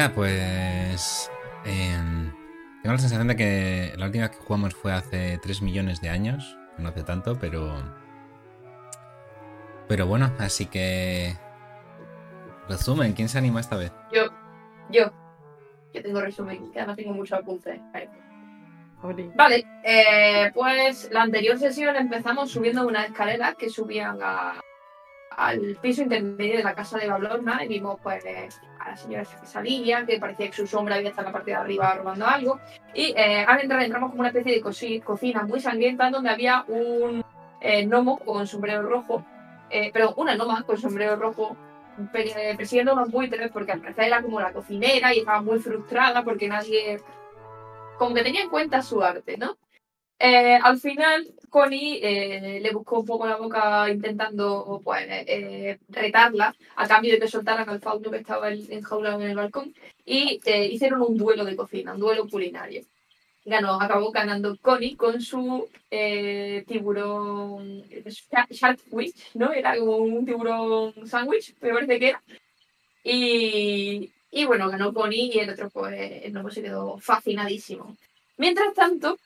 Venga, pues... em, tengo la sensación de que la última vez que jugamos fue hace 3 millones de años. No hace tanto, pero... Pero bueno, así que... Resumen, ¿quién se anima esta vez? Yo, yo. Yo tengo resumen, que además tengo muchos apuntes. Vale, eh, pues la anterior sesión empezamos subiendo unas escaleras que subían a- al piso intermedio de la casa de Bablorna y vimos pues a la señora salía, que parecía que su sombra había estado en la parte de arriba robando algo. Y eh, al entrar entramos como una especie de cocina muy sangrienta donde había un eh, gnomo con sombrero rojo, eh, pero una gnoma con sombrero rojo pe- persiguiendo unos buitres porque al parecer era como la cocinera y estaba muy frustrada porque nadie como que tenía en cuenta su arte, ¿no? Eh, al final, Connie eh, le buscó un poco la boca intentando pues, eh, retarla a cambio de que soltaran al fauno que estaba en- enjaulado en el balcón y eh, hicieron un duelo de cocina, un duelo culinario. Ganó, acabó ganando Connie con su eh, tiburón Shark Sharkwitch, ¿no? Era como un tiburón sándwich, me parece que era. Y, y bueno, ganó Connie y el otro pues nuevo se quedó fascinadísimo. Mientras tanto,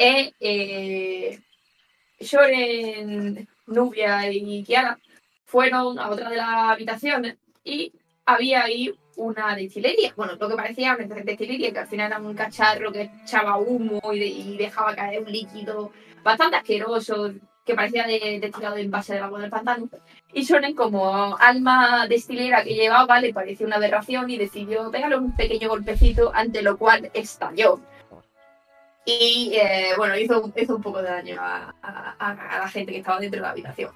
eh, eh, Nubia y Kiara fueron a otra de las habitaciones y había ahí una destilería. Bueno, lo que parecía una destilería, que al final era un cacharro que echaba humo y, de- dejaba caer un líquido bastante asqueroso que parecía de, destilado en base del agua del pantano. Y Shonen, como alma destilera que llevaba, le pareció una aberración y decidió pegarle un pequeño golpecito, ante lo cual estalló. Y eh, bueno, hizo, hizo un poco de daño a, a- a- la gente que estaba dentro de la habitación.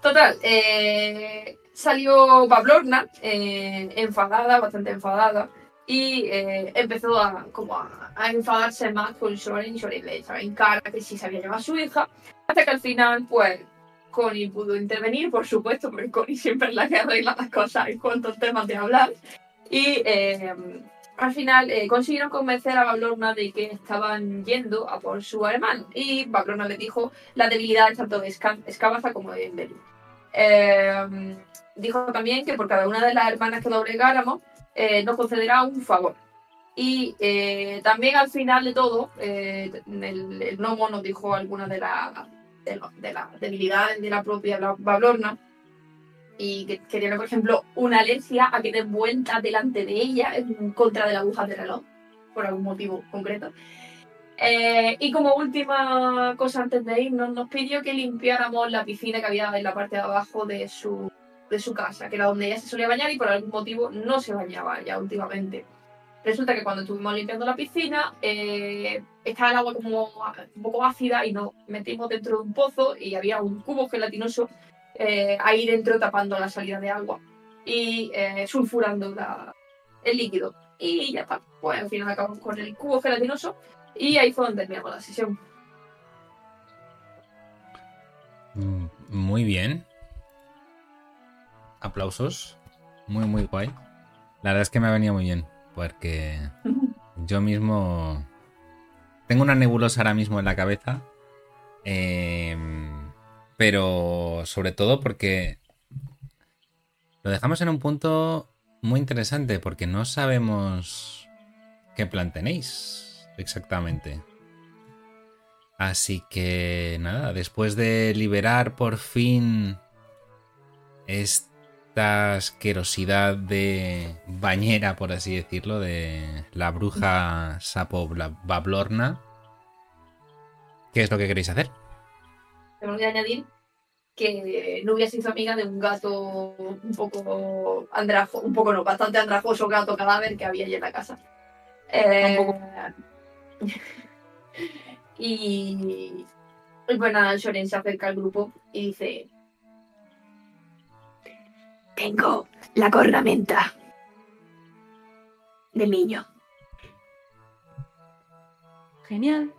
Total, eh, salió Pablorna eh, enfadada, bastante enfadada, y eh, empezó a, como a, a enfadarse más con Soren Soren le echaba en cara que sí se había llevado a su hija, hasta que al final, pues, Connie pudo intervenir, por supuesto, porque Connie siempre es la que arregla las cosas en cuanto temas de hablar, y eh, al final eh, consiguieron convencer a Bablorna de que estaban yendo a por su hermano. Y Bablorna le dijo la debilidad tanto de Esca- Escabaza como de Embeli. Eh, dijo también que por cada una de las hermanas que doblegáramos eh, nos concederá un favor. Y eh, también al final de todo, eh, el, el gnomo nos dijo algunas de las lo- de debilidades de la propia Bablorna y que, que tiene, por ejemplo, una alergia a que den vueltas delante de ella en contra de la aguja del reloj, por algún motivo concreto. Eh, y como última cosa antes de irnos, nos pidió que limpiáramos la piscina que había en la parte de abajo de su, de su casa, que era donde ella se solía bañar y por algún motivo no se bañaba ya últimamente. Resulta que cuando estuvimos limpiando la piscina, eh, estaba el agua como un poco ácida y nos metimos dentro de un pozo y había un cubo gelatinoso eh, ahí dentro tapando la salida de agua y eh, sulfurando la- el líquido. Y ya está. Pues al final acabamos con el cubo gelatinoso y ahí fue donde terminamos la sesión. Mm, Muy bien. Aplausos. Muy, muy guay. La verdad es que me ha venido muy bien. Porque yo mismo tengo una nebulosa ahora mismo en la cabeza. em, pero sobre todo porque lo dejamos en un punto muy interesante. Porque no sabemos qué plan tenéis exactamente. Así que nada, después de liberar por fin esta asquerosidad de bañera, por así decirlo, de la bruja sapo Bablorna, ¿qué es lo que queréis hacer? Tengo que añadir que Nubia se hizo amiga de un gato un poco andrajoso, un poco no, bastante andrajoso gato cadáver que había allí en la casa. Eh, y, y pues Shoren se acerca al grupo y dice: Tengo la cornamenta del niño. Genial.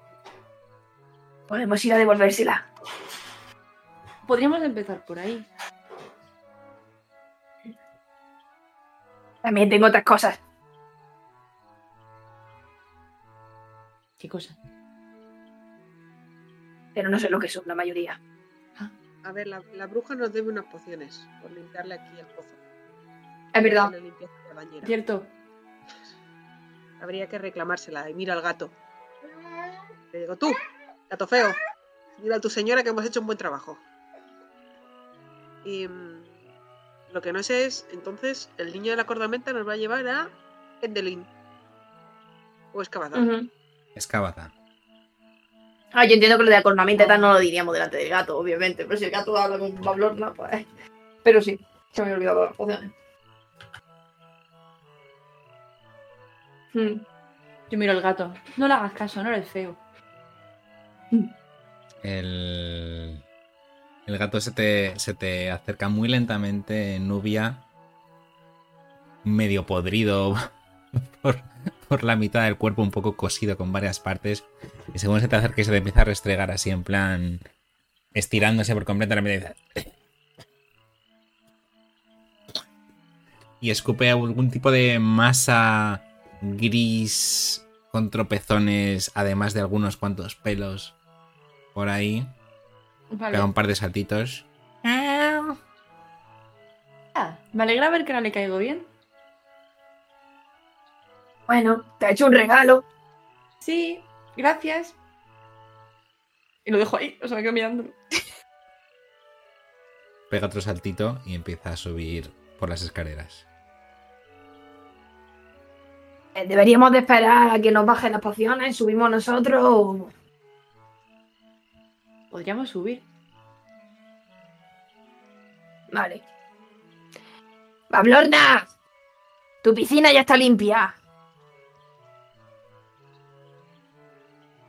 Podemos ir a devolvérsela. Podríamos empezar por ahí. También tengo otras cosas. ¿Qué cosa? Pero no sé lo que son la mayoría. A ver, la, la bruja nos debe unas pociones por limpiarle aquí el pozo. Es verdad. La. Cierto. Habría que reclamársela y mira al gato. Le digo, tú, gato feo, dile a tu señora que hemos hecho un buen trabajo. Y mm, lo que no sé es, entonces, el niño de la cordamenta nos va a llevar a Endelin. O Escabazar. Ujú. Excavata. Ah, yo entiendo que lo de la cornamenta y tal no lo diríamos delante del gato, obviamente. Pero si el gato habla con Bablorna, pues. Pero sí, se me había olvidado las pociones. Hmm. Yo miro al gato. No le hagas caso, no eres feo. El, el gato se te, se te acerca muy lentamente, Nubia, medio podrido por, por la mitad del cuerpo, un poco cosido con varias partes. Y según se te acerca se te empieza a restregar así en plan estirándose por completo la mitad. Y escupe algún tipo de masa gris con tropezones, además de algunos cuantos pelos por ahí. Vale. Pega un par de saltitos. Ah, me alegra ver que ahora le caigo bien. Bueno, te ha hecho un regalo. Sí, gracias. Y lo dejo ahí, o sea, me quedo mirándolo. Pega otro saltito y empieza a subir por las escaleras. Eh, Deberíamos de esperar a que nos bajen las pociones, subimos nosotros o... Podríamos subir. Vale. Bablorna, tu piscina ya está limpia.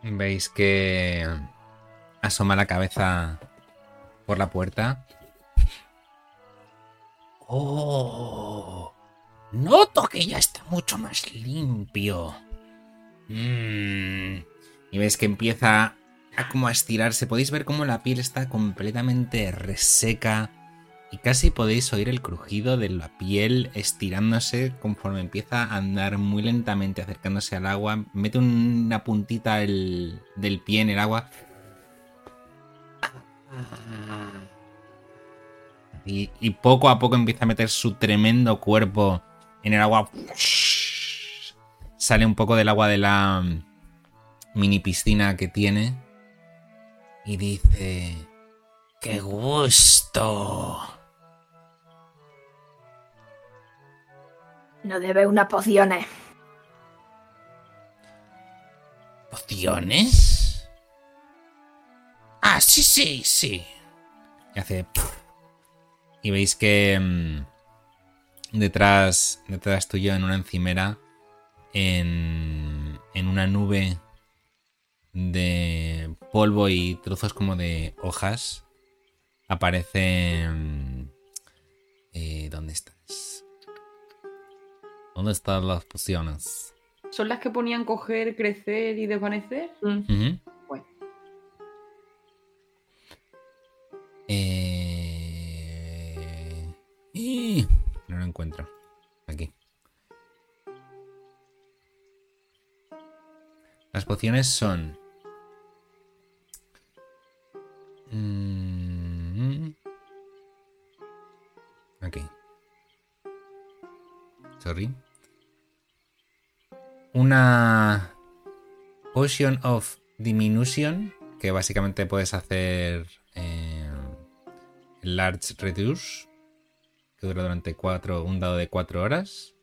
Veis que asoma la cabeza por la puerta. ¡Oh! Noto que ya está mucho más limpio. Mm. Y veis que empieza como a estirarse. Podéis ver cómo la piel está completamente reseca. Y casi podéis oír el crujido de la piel estirándose conforme empieza a andar muy lentamente acercándose al agua. Mete una puntita el- del pie en el agua. Y, y poco a poco empieza a meter su tremendo cuerpo en el agua. Sale un poco del agua de la mm, mini piscina que tiene. Y dice... ¡Qué gusto! No debe unas pociones. ¿Pociones? Ah, sí, sí, sí. Y hace... Y veis que mm, detrás, detrás tuyo, en una encimera, en, en una nube de polvo y trozos como de hojas, aparece... mm, eh, ¿Dónde estás? ¿Dónde están las pociones? ¿Son las que ponían coger, crecer y desvanecer? Bueno. Eh... y- No lo encuentro. Aquí. Las pociones son... Mm. Sorry. Una Potion of Diminution, que básicamente puedes hacer eh, Large Reduce, que dura durante cuatro, un dado de 4 horas.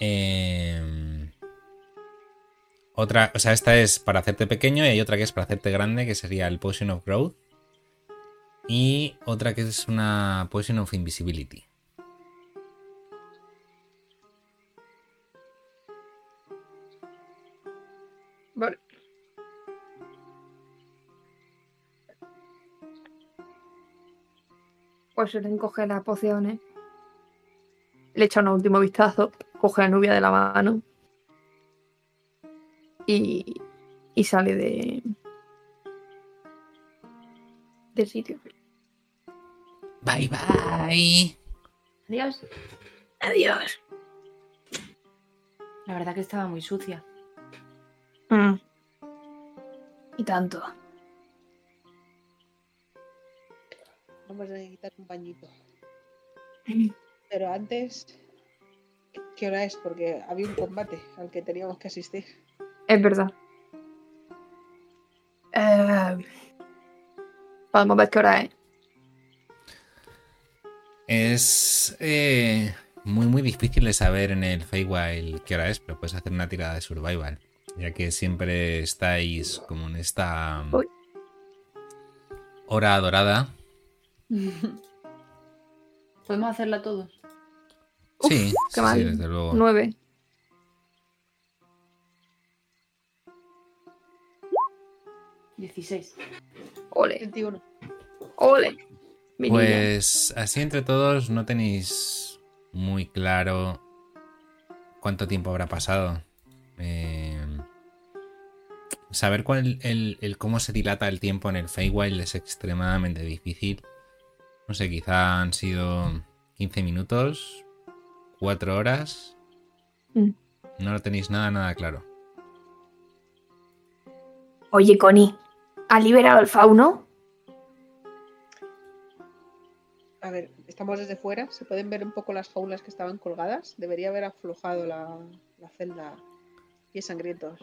Eh, otra, o sea, esta es para hacerte pequeño y hay otra que es para hacerte grande, que sería el Potion of Growth. Y otra que es una Potion of Invisibility. Vale. Pues Eren coge las pociones. Le echa un último vistazo. Coge a Nubia de la mano. Y, y sale de. del sitio. Bye bye. Adiós. Adiós. La verdad que estaba muy sucia. Mm. Y tanto. Vamos a necesitar un bañito. Pero antes, ¿qué hora es? Porque había un combate al que teníamos que asistir. Es verdad. Eh, podemos ver qué hora es. Es eh, muy, muy difícil de saber en el Feywild qué hora es, pero puedes hacer una tirada de survival. Ya que siempre estáis como en esta Uy. hora dorada. Podemos hacerla todos. Uf, sí, qué sí, mal. sí, desde luego. Nueve. Dieciséis. Ole, 21. ole. Mi niña. Pues así entre todos no tenéis muy claro cuánto tiempo habrá pasado. Eh, saber cuál el, el cómo se dilata el tiempo en el Feywild es extremadamente difícil. No sé, quizá han sido 15 minutos, 4 horas. Mm. No lo tenéis nada, nada claro. Oye, Connie, ¿ha liberado el fauno? A ver, estamos desde fuera. Se pueden ver un poco las jaulas que estaban colgadas. Debería haber aflojado la, la celda. Pies sangrientos.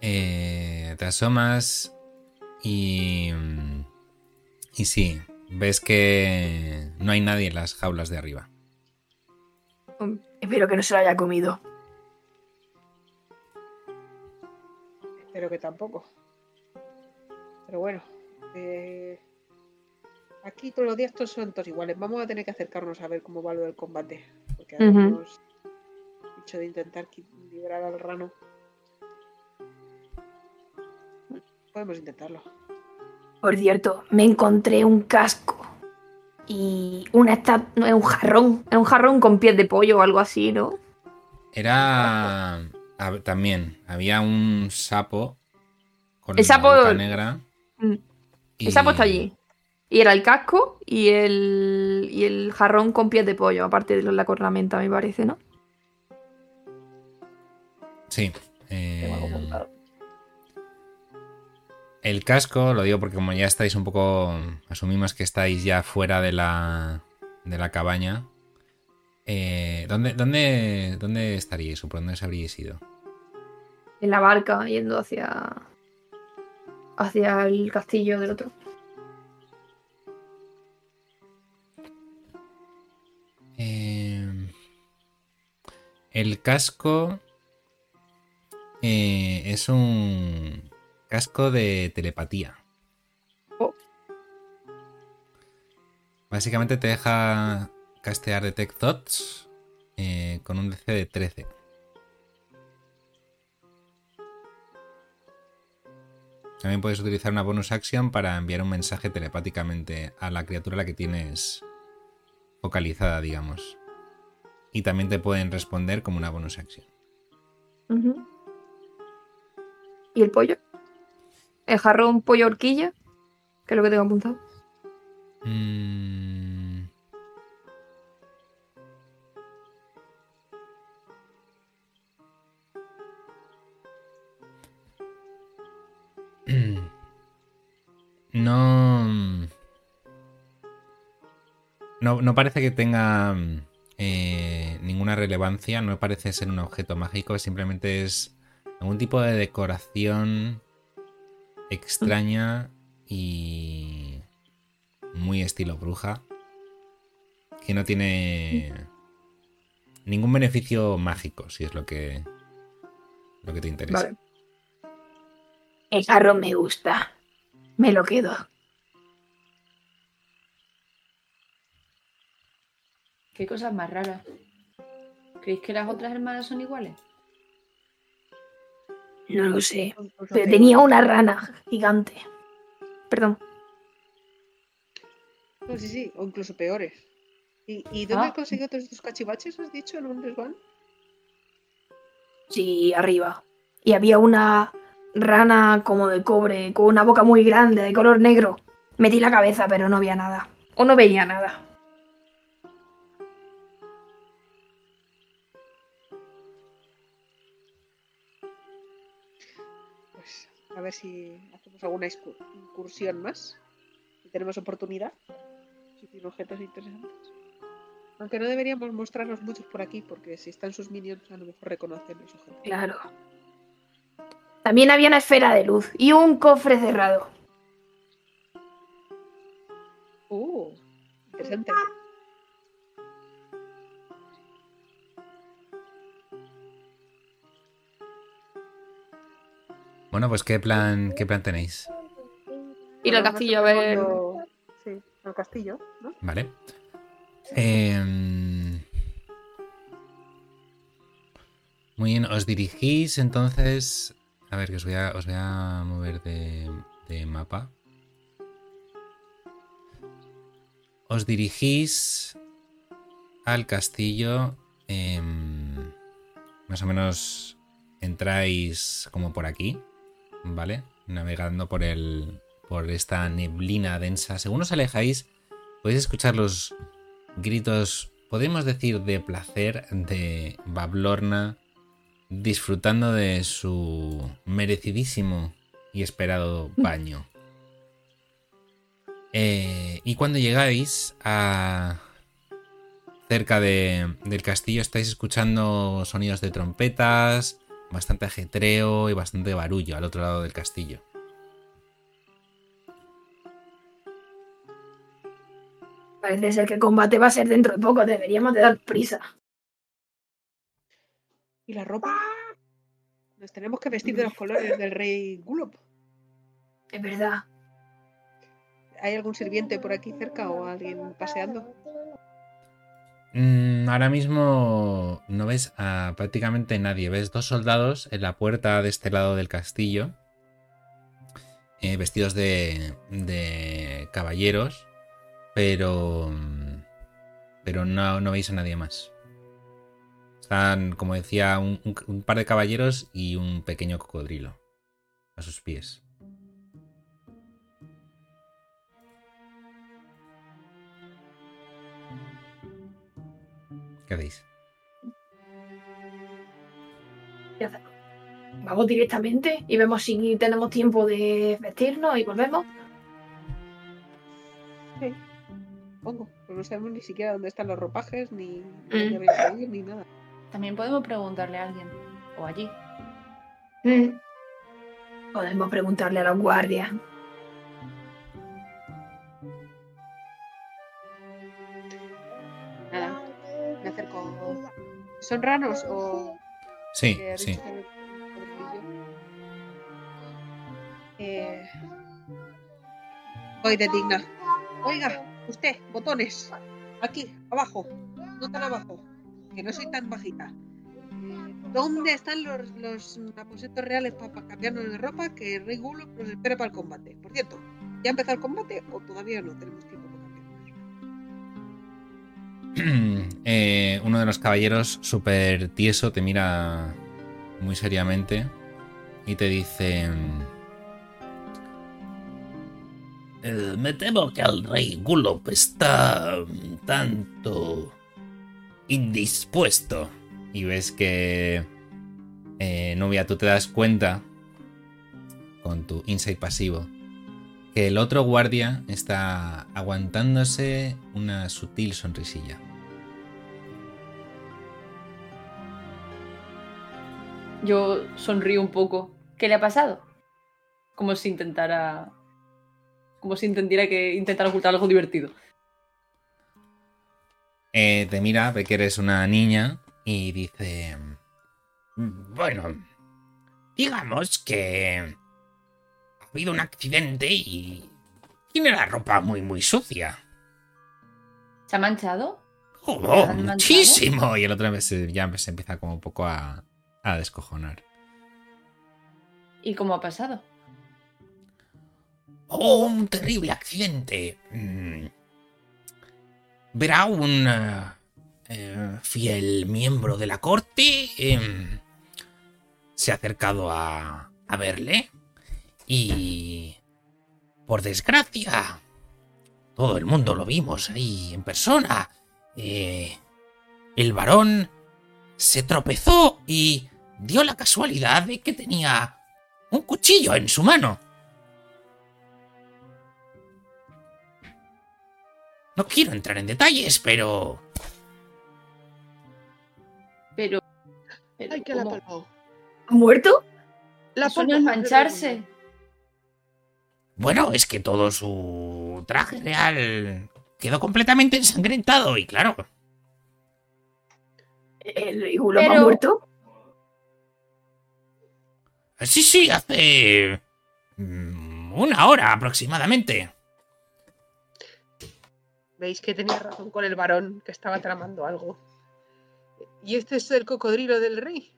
Eh, te asomas y. Y sí, ves que no hay nadie en las jaulas de arriba. Espero que no se lo haya comido. Espero que tampoco. Pero bueno. eh, aquí todos los días todos son todos iguales. Vamos a tener que acercarnos a ver cómo va lo del combate. Porque Ujú. habíamos dicho de intentar liberar al rano. Podemos intentarlo. Por cierto, me encontré un casco y una esta no es un jarrón, es un jarrón con pies de pollo o algo así, ¿no? Era. También, había un sapo con El la sapo- boca negra. Mm. y- El sapo está allí. Y era el casco y el, y el jarrón con pies de pollo, aparte de la cornamenta, me parece, ¿no? Sí. Eh, el casco, lo digo porque como ya estáis un poco. Asumimos que estáis ya fuera de la. de la cabaña. Eh, ¿dónde, dónde, ¿Dónde estaríais o por dónde os habríais ido? En la barca, yendo hacia. Hacia el castillo del otro. Eh, el casco eh, es un casco de telepatía. Oh. Básicamente te deja castear Detect Thoughts eh, con un DC de 13. También puedes utilizar una bonus action para enviar un mensaje telepáticamente a la criatura a la que tienes focalizada, digamos. Y también te pueden responder como una bonus action. ¿Y el pollo? El jarrón pollo horquilla, que es lo que tengo apuntado. Mm. No. No, no parece que tenga eh, ninguna relevancia, no parece ser un objeto mágico, simplemente es algún tipo de decoración extraña y muy estilo bruja que no tiene ningún beneficio mágico, si es lo que lo que te interesa. Vale. El jarrón me gusta. Me lo quedo. Qué cosas más raras. ¿Creéis que las otras hermanas son iguales? No lo sé. Pero tenía una rana gigante. Perdón. No, sí, sí, o incluso peores. ¿Y, y dónde Ah. has conseguido todos estos cachivaches, has dicho, en un resbán? Sí, arriba. Y había una rana como de cobre, con una boca muy grande, de color negro. Metí la cabeza, pero no había nada. O no veía nada. Pues a ver si hacemos alguna incursión más. Si tenemos oportunidad. Si tiene objetos interesantes. Aunque no deberíamos mostrarnos muchos por aquí, porque si están sus minions, a lo mejor reconocen los objetos. Claro. También había una esfera de luz y un cofre cerrado. Uh, interesante. Bueno, pues ¿qué plan, qué plan tenéis? Ir al castillo a ver. Sí, al castillo, ¿no? Vale. Em, muy bien, os dirigís entonces. A ver, que os voy a, mover de, de mapa. Os dirigís al castillo. em, más o menos entráis como por aquí, ¿vale? Navegando por el. por esta neblina densa. Según os alejáis, podéis escuchar los gritos, podemos decir, de placer de Bablorna disfrutando de su merecidísimo y esperado baño. Eh, y cuando llegáis a cerca de- del castillo estáis escuchando sonidos de trompetas, bastante ajetreo y bastante barullo al otro lado del castillo. Parece ser que el combate va a ser dentro de poco. Deberíamos de dar prisa. ¿Y la ropa? Nos tenemos que vestir de los colores del rey Gulop. Es verdad. ¿Hay algún sirviente por aquí cerca o alguien paseando? Mm, ahora mismo no ves a prácticamente nadie. Ves dos soldados en la puerta de este lado del castillo, eh, vestidos de, de caballeros, pero, pero no, no veis a nadie más. Están, como decía, un, un- un par de caballeros y un pequeño cocodrilo a sus pies. ¿Qué hacéis? Vamos directamente y vemos si tenemos tiempo de vestirnos y volvemos. Pongo. Pues no sabemos ni siquiera dónde están los ropajes, ni Mm. ni nada. También podemos preguntarle a alguien. O allí. Mm. Podemos preguntarle a los guardias. Nada. Me acerco. ¿Son ranos o.? Sí, sí. Eh... Voy de digna. Oiga, usted, botones. Aquí, abajo. No tan abajo. Que no soy tan bajita. Eh, ¿Dónde están los, los aposentos reales para cambiarnos de ropa? Que Rey Gulo nos espera para el combate. Por cierto, ¿ya ha empezado el combate o todavía no tenemos tiempo para cambiarnos? Eh, uno de los caballeros, súper tieso, te mira muy seriamente y te dice... Eh, me temo que el rey Gulop está tanto indispuesto. Y ves que... eh, novia, tú te das cuenta con tu insight pasivo que el otro guardia está aguantándose una sutil sonrisilla. Yo sonrío un poco. ¿Qué le ha pasado? Como si intentara. Como si intentara que intentara ocultar algo divertido. Eh, te mira, ve que eres una niña y dice... Bueno, digamos que ha habido un accidente y tiene la ropa muy muy sucia. ¿Se ha manchado? Oh, ¿Han manchado? muchísimo. Y el otro se- ya se empieza como un poco a, a descojonar. ¿Y cómo ha pasado? Oh, un terrible accidente. Mm. Verá un eh, eh, fiel miembro de la corte. em, se ha acercado a, a verle. Y... Por desgracia... Todo el mundo lo vimos ahí en persona. eh, el varón se tropezó y dio la casualidad de que tenía un cuchillo en su mano. No quiero entrar en detalles, pero... Pero... Ay, la ¿Ha muerto? La Eso no es mancharse. Bueno, es que todo su traje real quedó completamente ensangrentado y claro. ¿El Igulo ha muerto? Sí, sí, hace... Mm, una hora aproximadamente. Veis que tenía razón con el varón que estaba tramando algo. ¿Y este es el cocodrilo del rey?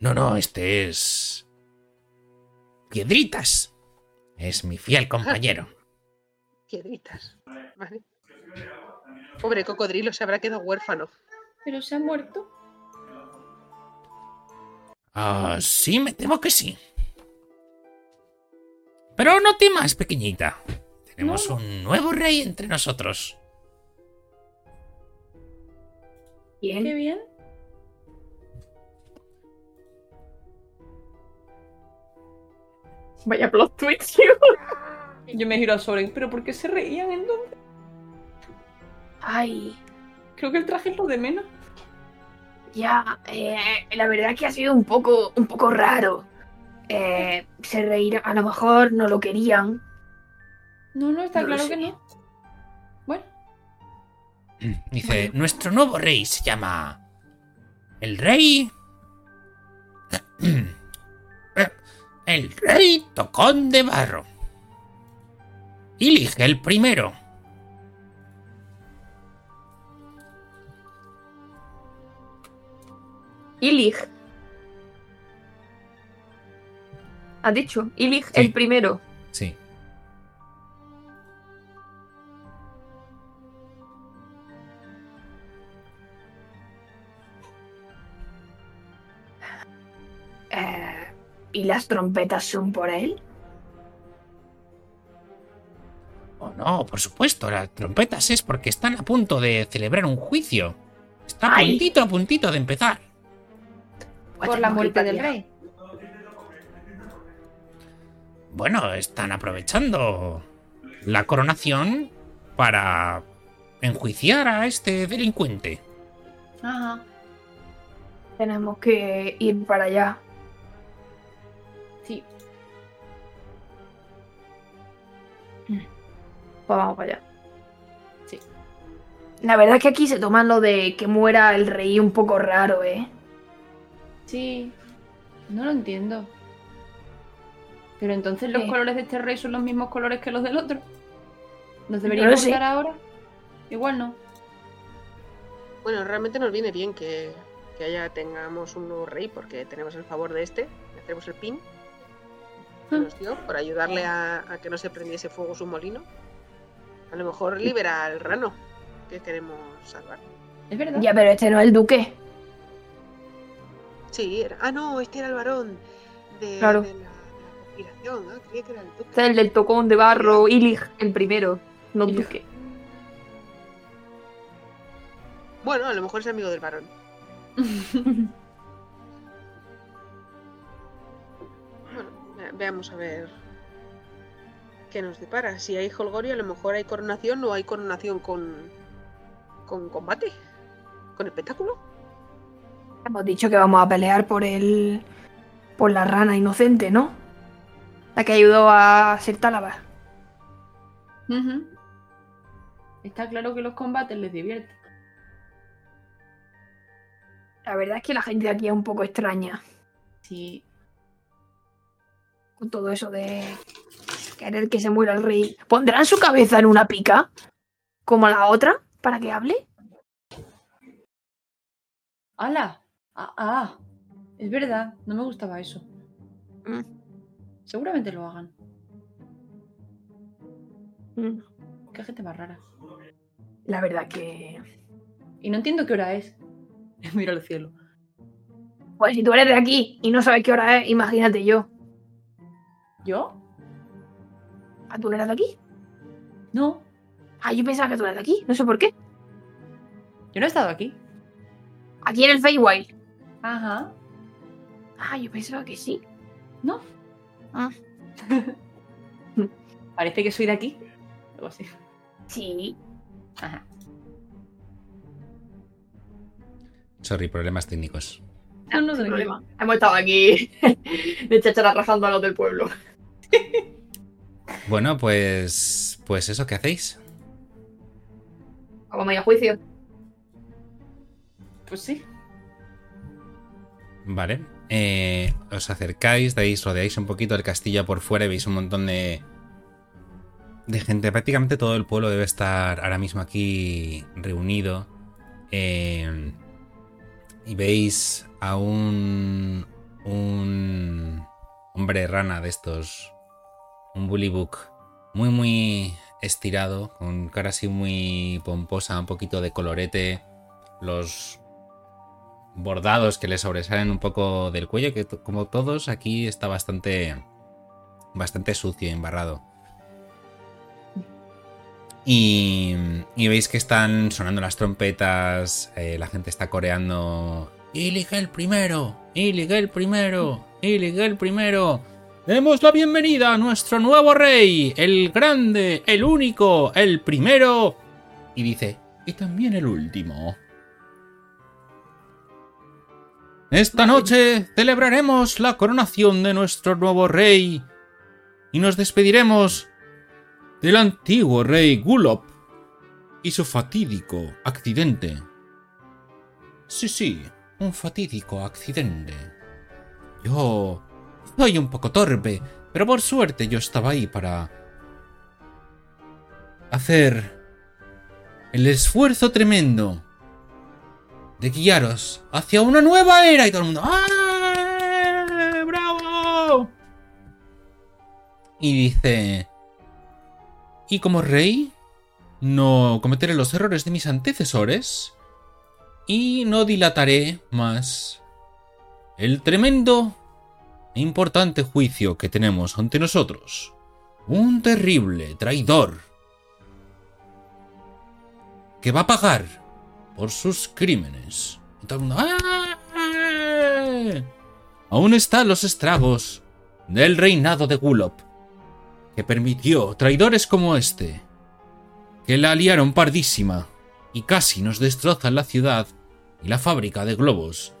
No, no, este es... Piedritas. Es mi fiel compañero. Piedritas. Vale. Pobre cocodrilo se habrá quedado huérfano. Pero se ha muerto. Ah, sí, me temo que sí. Pero no temas, pequeñita. Tenemos No. un nuevo rey entre nosotros. Qué Bien. bien. Vaya plot twist. Yo me giro a Soren. ¿Pero por qué se reían entonces? Ay, Creo que el traje es lo de menos. ya. eh, la verdad es que ha sido un poco, un poco raro. Eh, se reirán, a lo mejor no lo querían. No, no, está No claro que no. Bueno, Dice, nuestro nuevo rey se llama... El rey... El rey Tocón de Barro. Ilige el primero. Ilig. Ha dicho, Ilig Sí. el primero. Sí. ¿Y las trompetas son por él? Oh, no, por supuesto, las trompetas es porque están a punto de celebrar un juicio. Está a puntito, a puntito de empezar. Pues por la muerte del rey. Bueno, están aprovechando la coronación para enjuiciar a este delincuente. Ajá. Tenemos que ir para allá. Vamos para allá. Sí. La verdad es que aquí se toman lo de que muera el rey un poco raro, ¿eh? Sí. No lo entiendo. Pero entonces los Sí. colores de este rey son los mismos colores que los del otro. ¿Nos No debería lo sé. importar ahora? Igual no. Bueno, realmente nos viene bien que, que haya tengamos un nuevo rey porque tenemos el favor de este. Le hacemos el pin que Ah. nos dio por ayudarle a, a que no se prendiese fuego su molino. A lo mejor libera al rano que queremos salvar. Es verdad. Ya, pero este no es el duque. Sí, era... Ah, no, este era el varón de, Claro. de la, de la conspiración. Ah, creía que era el duque. Este es el del tocón de barro, Ilig, el primero. No Ilig. duque. Bueno, a lo mejor es amigo del varón. Bueno, ve- veamos a ver qué nos depara. Si hay holgorio, a lo mejor hay coronación o hay coronación con, con combate, con espectáculo. Hemos dicho que vamos a pelear por el. por la rana inocente, ¿no? La que ayudó a ser Tálava. Ujú. Está claro que los combates les divierten. La verdad es que la gente de aquí es un poco extraña. Sí. Con todo eso de querer que se muera el rey. ¿Pondrán su cabeza en una pica? Como la otra, para que hable. ¡Hala! Ah, ah. Es verdad, no me gustaba eso. Mm. Seguramente lo hagan. Mm, Qué gente más rara. La verdad que. Y no entiendo qué hora es. Mira al cielo. Pues si tú eres de aquí y no sabes qué hora es, imagínate yo. ¿Yo? ¿Ah, tú no eres de aquí? No. Ah, yo pensaba que tú eras de aquí, no sé por qué. Yo no he estado aquí. Aquí en el Feywild. Ajá. Ah, yo pensaba que sí. No. Ah. Parece que soy de aquí. Algo así. Sí. Ajá. Sorry, problemas técnicos. No, no, sin tranquilo. problema. Hemos estado aquí de chachara rajando a los del pueblo. Bueno, pues. Pues eso, ¿qué hacéis? Vamos a juicio. Pues sí. Vale. Eh, os acercáis, dais, rodeáis un poquito el castillo por fuera y veis un montón de. de gente. Prácticamente todo el pueblo debe estar ahora mismo aquí reunido. Eh, y veis a un. un. hombre rana de estos. Un bullybook. Muy, muy estirado. Con cara así muy pomposa, un poquito de colorete. Los bordados que le sobresalen un poco del cuello, que como todos aquí está bastante bastante sucio y embarrado. Y, y veis que están sonando las trompetas, eh, la gente está coreando Iligel primero, Iligel primero, Iligel primero. Demos la bienvenida a nuestro nuevo rey, el grande, el único, el primero. Y dice, y también el último. Esta noche celebraremos la coronación de nuestro nuevo rey y nos despediremos del antiguo rey Gulop y su fatídico accidente. Sí, sí, un fatídico accidente. Yo soy un poco torpe, pero por suerte yo estaba ahí para hacer el esfuerzo tremendo de guiaros hacia una nueva era y todo el mundo ¡Ah! ¡Bravo! Y dice y como rey no cometeré los errores de mis antecesores y no dilataré más el tremendo importante juicio que tenemos ante nosotros. Un terrible traidor que va a pagar por sus crímenes. ¡Ah! Aún están los estragos del reinado de Gulop, que permitió traidores como este, que la liaron pardísima y casi nos destrozan la ciudad y la fábrica de globos.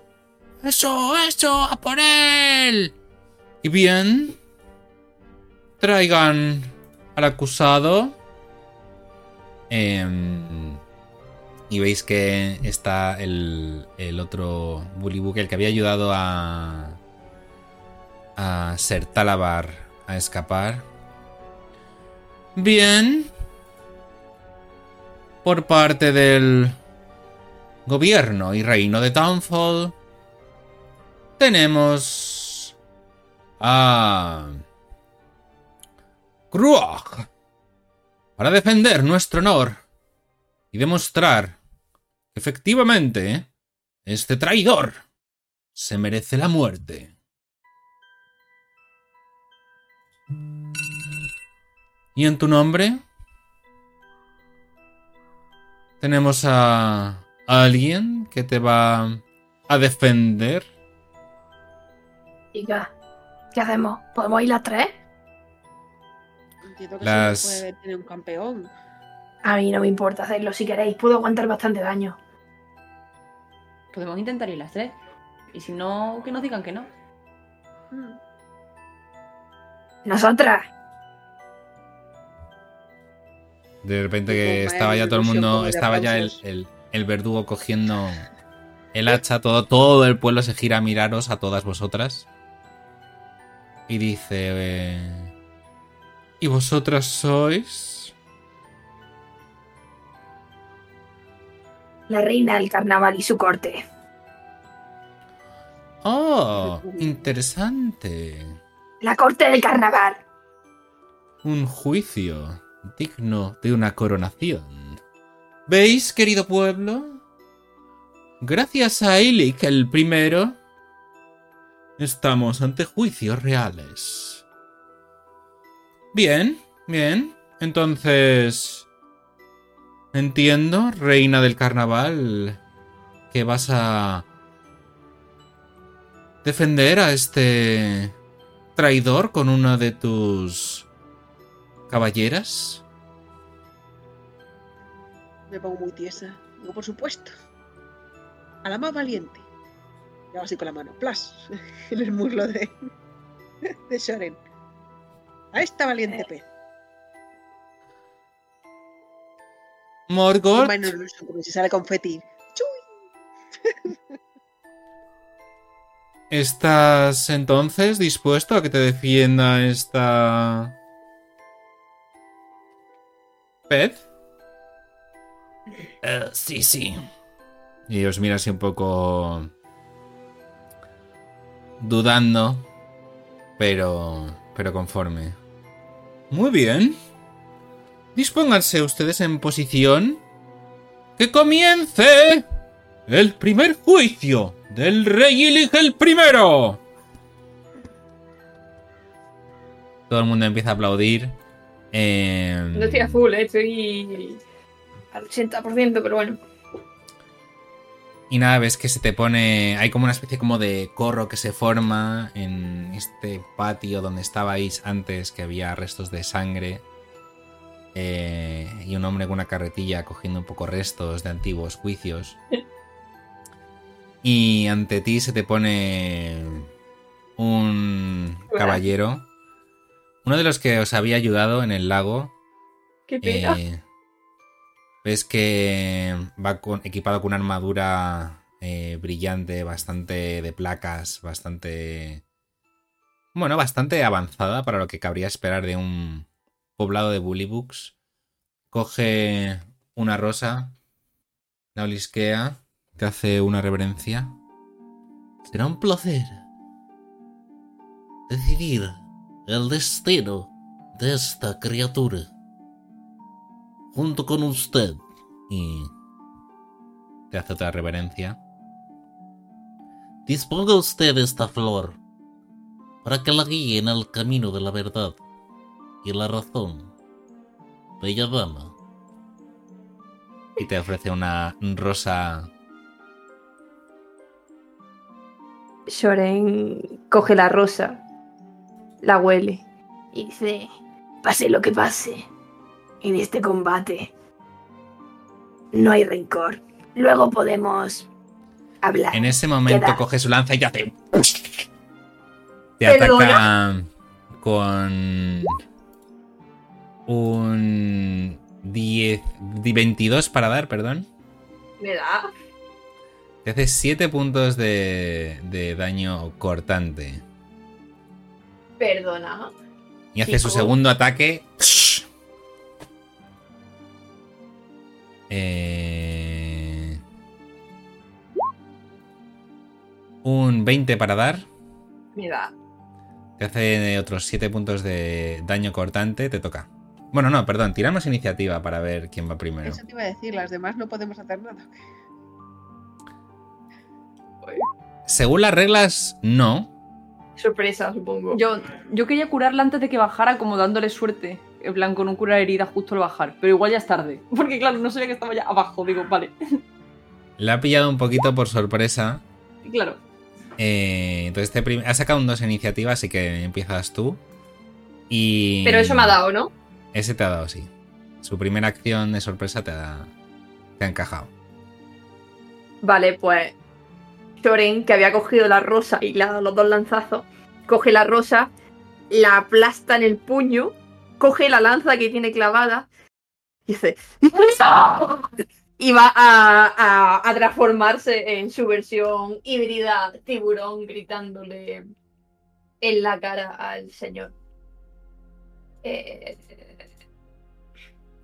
¡Eso, eso, a por él! Y bien, traigan al acusado. Em, y veis que está el, el otro Bullybook, el que había ayudado a. a Ser Talabar a escapar. Bien. Por parte del gobierno y reino de Townfall. Tenemos. a. Kruog. Para defender nuestro honor y demostrar que efectivamente este traidor se merece la muerte. ¿Y en tu nombre? Tenemos a alguien que te va a defender. ¿Y qué? ¿Qué hacemos? ¿Podemos ir las tres? Entiendo que Las- se puede tener un campeón. A mí no me importa hacerlo si queréis. Puedo aguantar bastante daño. Podemos intentar ir las tres. Y si no, que nos digan que no. Mm. Nosotras. De repente que estaba ya todo el mundo, estaba ya el, el- el verdugo cogiendo el hacha, todo, todo el pueblo se gira a miraros a todas vosotras. Y dice... eh, ¿Y vosotras sois? La reina del carnaval y su corte. Oh, interesante. La corte del carnaval. Un juicio digno de una coronación. ¿Veis, querido pueblo? Gracias a Ilik el primero, estamos ante juicios reales. Bien, bien. Entonces... Entiendo, reina del carnaval, que vas a defender a este traidor con una de tus caballeras. Me pongo muy tiesa. Digo, por supuesto. A la más valiente. Y hago así con la mano. ¡Plas! En el muslo de, de Soren. A esta valiente pez. Morgoth, como si sale confeti. ¡Chuy! ¿estás entonces dispuesto a que te defienda esta... pez? Eh, sí, sí. Y os mira así un poco... dudando, pero... pero conforme. Muy bien. Dispónganse ustedes en posición. ¡Que comience! El primer juicio del rey Illig el primero. Todo el mundo empieza a aplaudir. Eh, No estoy a full, eh, estoy al 80%, pero bueno. Y nada, ves que se te pone. Hay como una especie como de corro que se forma en este patio donde estabais antes, que había restos de sangre. Eh, y un hombre con una carretilla cogiendo un poco restos de antiguos juicios. Y ante ti se te pone un caballero. Uno de los que os había ayudado en el lago. Qué pena. Eh, ves que va equipado con una armadura eh, brillante, bastante de placas, bastante... Bueno, bastante avanzada para lo que cabría esperar de un poblado de bullybooks. Coge una rosa, la olisquea, te hace una reverencia. Será un placer decidir el destino de esta criatura. Junto con usted. y te hace otra reverencia. Disponga usted de esta flor para que la guíe en el camino de la verdad y la razón. Bella dama. Y te ofrece una rosa Shoren coge la rosa, la huele y dice, pase lo que pase, en este combate no hay rencor. Luego podemos hablar. En ese momento Queda. coge su lanza y te hace. Te ataca con. Un. 10. 22 para dar, perdón. ¿Me da? Te hace 7 puntos de, de daño cortante. Perdona. Y hace su segundo ataque. Eh, un 20 para dar. Me da. Te hace otros 7 puntos de daño cortante. Te toca. Bueno, no, perdón. Tiramos iniciativa para ver quién va primero. Eso te iba a decir, las demás no podemos hacer nada. Según las reglas, no. Sorpresa, supongo. Yo, yo quería curarla antes de que bajara, como dándole suerte. En plan, con un curar herida justo al bajar. Pero igual ya es tarde. Porque claro, no sabía que estaba ya abajo. Digo, vale. La ha pillado un poquito por sorpresa. Claro. Eh, entonces te ha sacado un 2 en iniciativa, así que empiezas tú. Y. Pero eso me ha dado, ¿no? Ese te ha dado, sí. Su primera acción de sorpresa te ha, te ha encajado. Vale, pues Shoren, que había cogido la rosa y le ha dado los dos lanzazos, coge la rosa, la aplasta en el puño, coge la lanza que tiene clavada y dice... Y va a, a- a transformarse en su versión híbrida tiburón, gritándole en la cara al señor. Eh,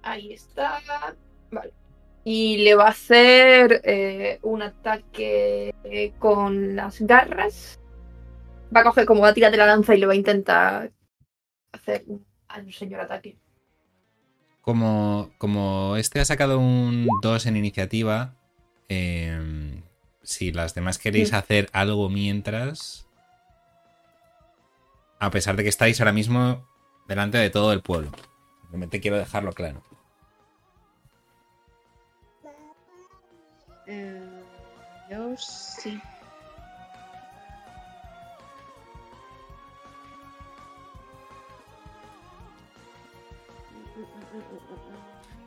ahí está. Vale y le va a hacer eh, un ataque eh, con las garras. Va a coger como va a tirar de la lanza y le va a intentar hacer un, a un señor ataque. Como, como este ha sacado un 2 en iniciativa, eh, si las demás queréis Sí. hacer algo mientras, a pesar de que estáis ahora mismo delante de todo el pueblo. Simplemente quiero dejarlo claro. Eh, yo sí.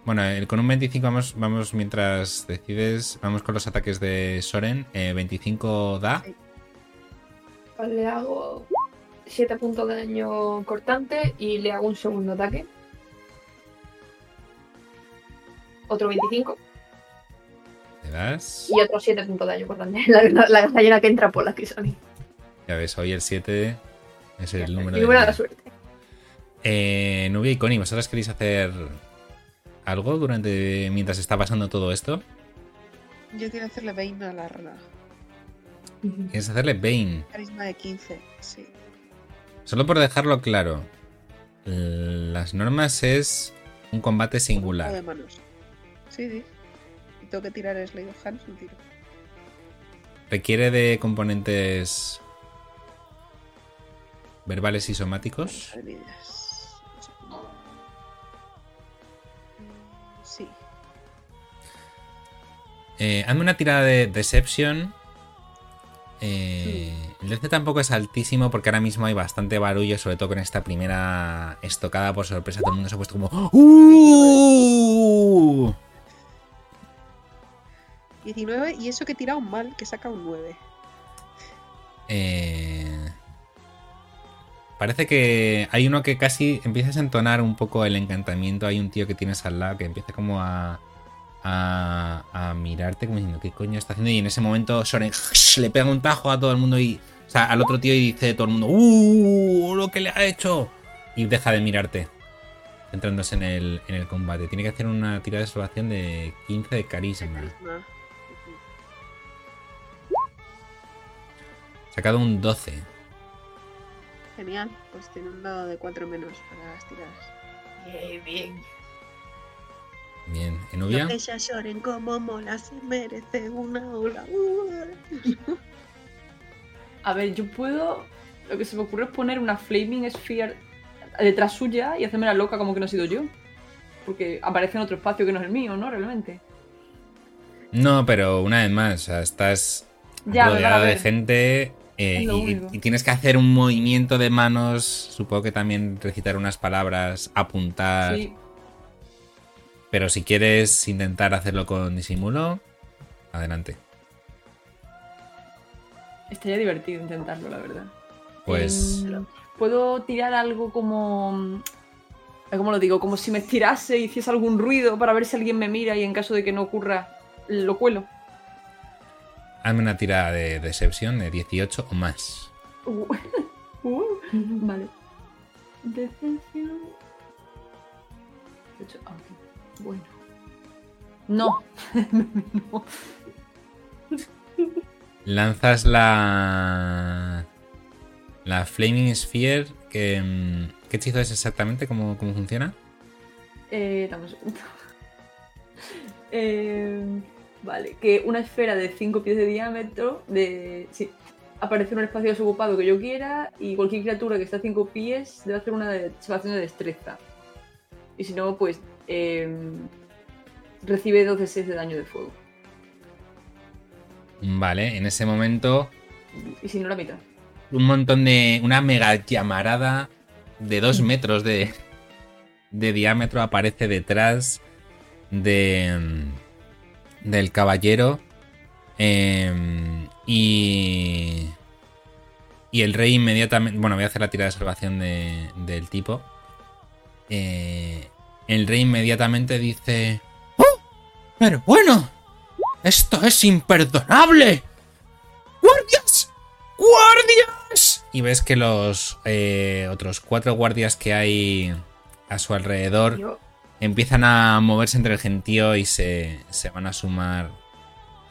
Bueno, el- con un 25 vamos, vamos mientras decides, vamos con los ataques de Soren. Eh, 25 da. Sí. Pues le hago 7 puntos de daño cortante y le hago un segundo ataque. Otro 25 ¿Le das? y otros 7 puntos de daño cortante. La, la, la gallina que entra por la crisálida. Ya ves, hoy el 7 es el número del número de la suerte. Eh, Nubia y Connie, ¿vosotras queréis hacer algo durante mientras está pasando todo esto? Yo quiero hacerle 20 a la rana. ¿Quieres hacerle Bane? Carisma de 15, sí. Solo por dejarlo claro, las normas es un combate O de singular. manos. Sí, sí. Y tengo que tirar Slade of Hands, un tiro. Requiere de componentes verbales y somáticos. Sí. Eh, hazme una tirada de Deception. Eh, El DC tampoco es altísimo porque ahora mismo hay bastante barullo, sobre todo con esta primera estocada por sorpresa. Todo el mundo se ha puesto como. ¡Uh! 19 y eso que he tirado mal, que saca un 9. Eh, Parece que hay uno que casi empiezas a entonar un poco el encantamiento. Hay un tío que tienes al lado que empieza como a, a, a mirarte como diciendo, ¿qué coño está haciendo? Y en ese momento Soren le pega un tajo a todo el mundo y. O sea, al otro tío y dice todo el mundo, ¡Uh! ¡Lo que le ha hecho! Y deja de mirarte. Centrándose en el, en el combate. Tiene que hacer una tirada de salvación de 15 de carisma. Carisma. Sacado un 12. Genial, pues tiene un dado de 4 menos para las tiradas. Bien, bien. Bien. Que ella Soren como mola se merece una ola. A ver, yo puedo. Lo que se me ocurre es poner una Flaming Sphere detrás suya y hacerme la loca como que no he sido yo. Porque aparece en otro espacio que no es el mío, ¿no? Realmente. No, pero una vez más, o sea, estás Ya, de gente eh, y, tienes que hacer un movimiento de manos, supongo que también recitar unas palabras, apuntar. Sí. Pero si quieres intentar hacerlo con disimulo, adelante. Estaría divertido intentarlo, la verdad. Pues Em, Puedo tirar algo como. ¿Cómo lo digo? Como si me estirase y hiciese algún ruido para ver si alguien me mira y en caso de que no ocurra, lo cuelo. Hazme una tirada de Deception de 18 o más. Uh, uh, vale. Decepción. De hecho, ah, ok. Bueno. No. no. Lanzas la. La Flaming Sphere. Que, mm, ¿Qué hechizo es exactamente? ¿Cómo, cómo funciona? Eh, dame un segundo. Eh, vale, que una esfera de 5 pies de diámetro, de. Sí. Aparece en un espacio desocupado que yo quiera y cualquier criatura que esté a 5 pies debe hacer una salvación de destreza. Y si no, pues. em, recibe 2 de 6 de daño de fuego. Vale, en ese momento Y si no, la mitad. un montón de. Una mega llamarada de dos metros de, de diámetro aparece detrás de. Del caballero. em, y. Y el rey inmediatamente. Bueno, voy a hacer la tirada de salvación de- del tipo. Eh, el rey inmediatamente dice. ¡Oh! Pero bueno, esto es imperdonable. ¡Guardias! ¡Guardias! Y ves que los eh, otros cuatro guardias que hay a su alrededor empiezan a moverse entre el gentío y se, se van a sumar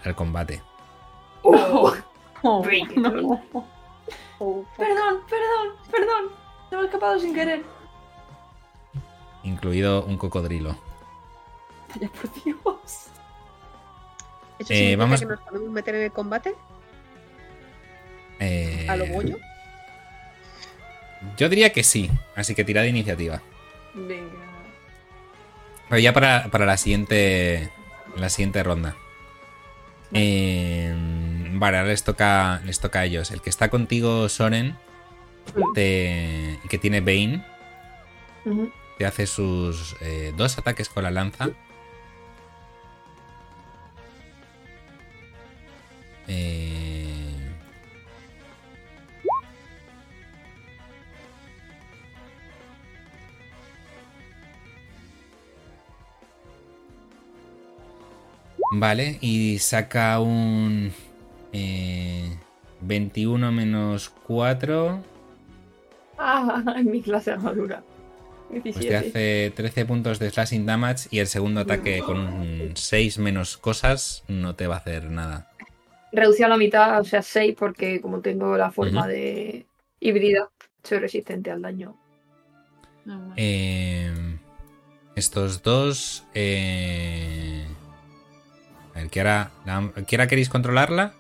al combate. Oh, no. Oh, fuck. Perdón, perdón, perdón. Se me ha escapado sin querer. Incluido un cocodrilo. Vaya por Dios. ¿Eso Eh, significa vamos- que nos podemos meter en el combate? Eh, ¿A lo bollo? Yo diría que sí, así que tira de iniciativa. Venga. Pero ya para, para la siguiente. La siguiente ronda. Eh, vale, ahora les toca. Les toca a ellos. El que está contigo, Soren. Te, que tiene Bane. Ujú. Te hace sus eh, dos ataques con la lanza. Eh, Vale, y saca un eh, 21 menos 4. Ah, en mi clase de armadura. Pues te 17. hace 13 puntos de slashing damage y el segundo ataque con un 6 menos cosas no te va a hacer nada. Reducido a la mitad, o sea, 6, porque como tengo la forma de híbrida, soy resistente al daño. Eh, estos dos... Eh, a ver, Kiara, la- ¿Kiara queréis controlarla?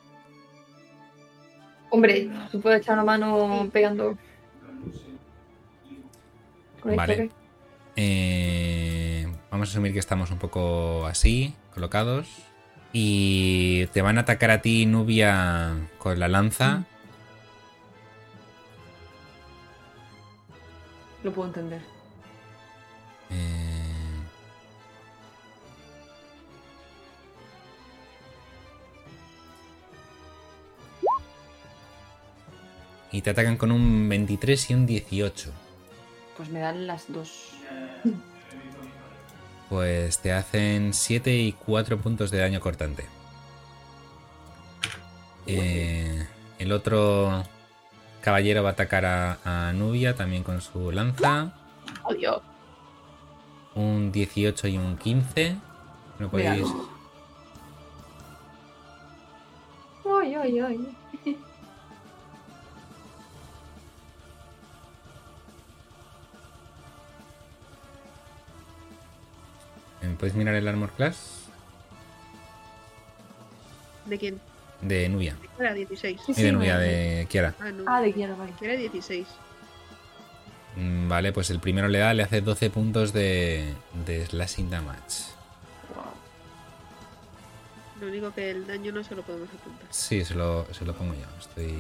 Hombre, se puede echar una mano pegando. Con Vale. Eh, vamos a asumir que estamos un poco así, colocados. Y te van a atacar a ti, Nubia, con la lanza. Lo puedo entender. Eh, Y te atacan con un 23 y un 18. Pues me dan las dos. Pues te hacen 7 y 4 puntos de daño cortante. Eh, el otro caballero va a atacar a, a Nubia también con su lanza. Dios. Un 18 y un 15. No podéis. Míralo. Ay, ay, ¿Me puedes mirar el armor class? ¿De quién? De Nubia. Era 16. Sí, Y de sí, Nubia, de Kiara. Ah, no. Ah, de Kiara, vale. Era 16. Mm, Vale, pues el primero le da, le hace 12 puntos de, de slashing damage. Lo único que el daño no se lo podemos apuntar. Sí, se lo, se lo pongo yo. Estoy.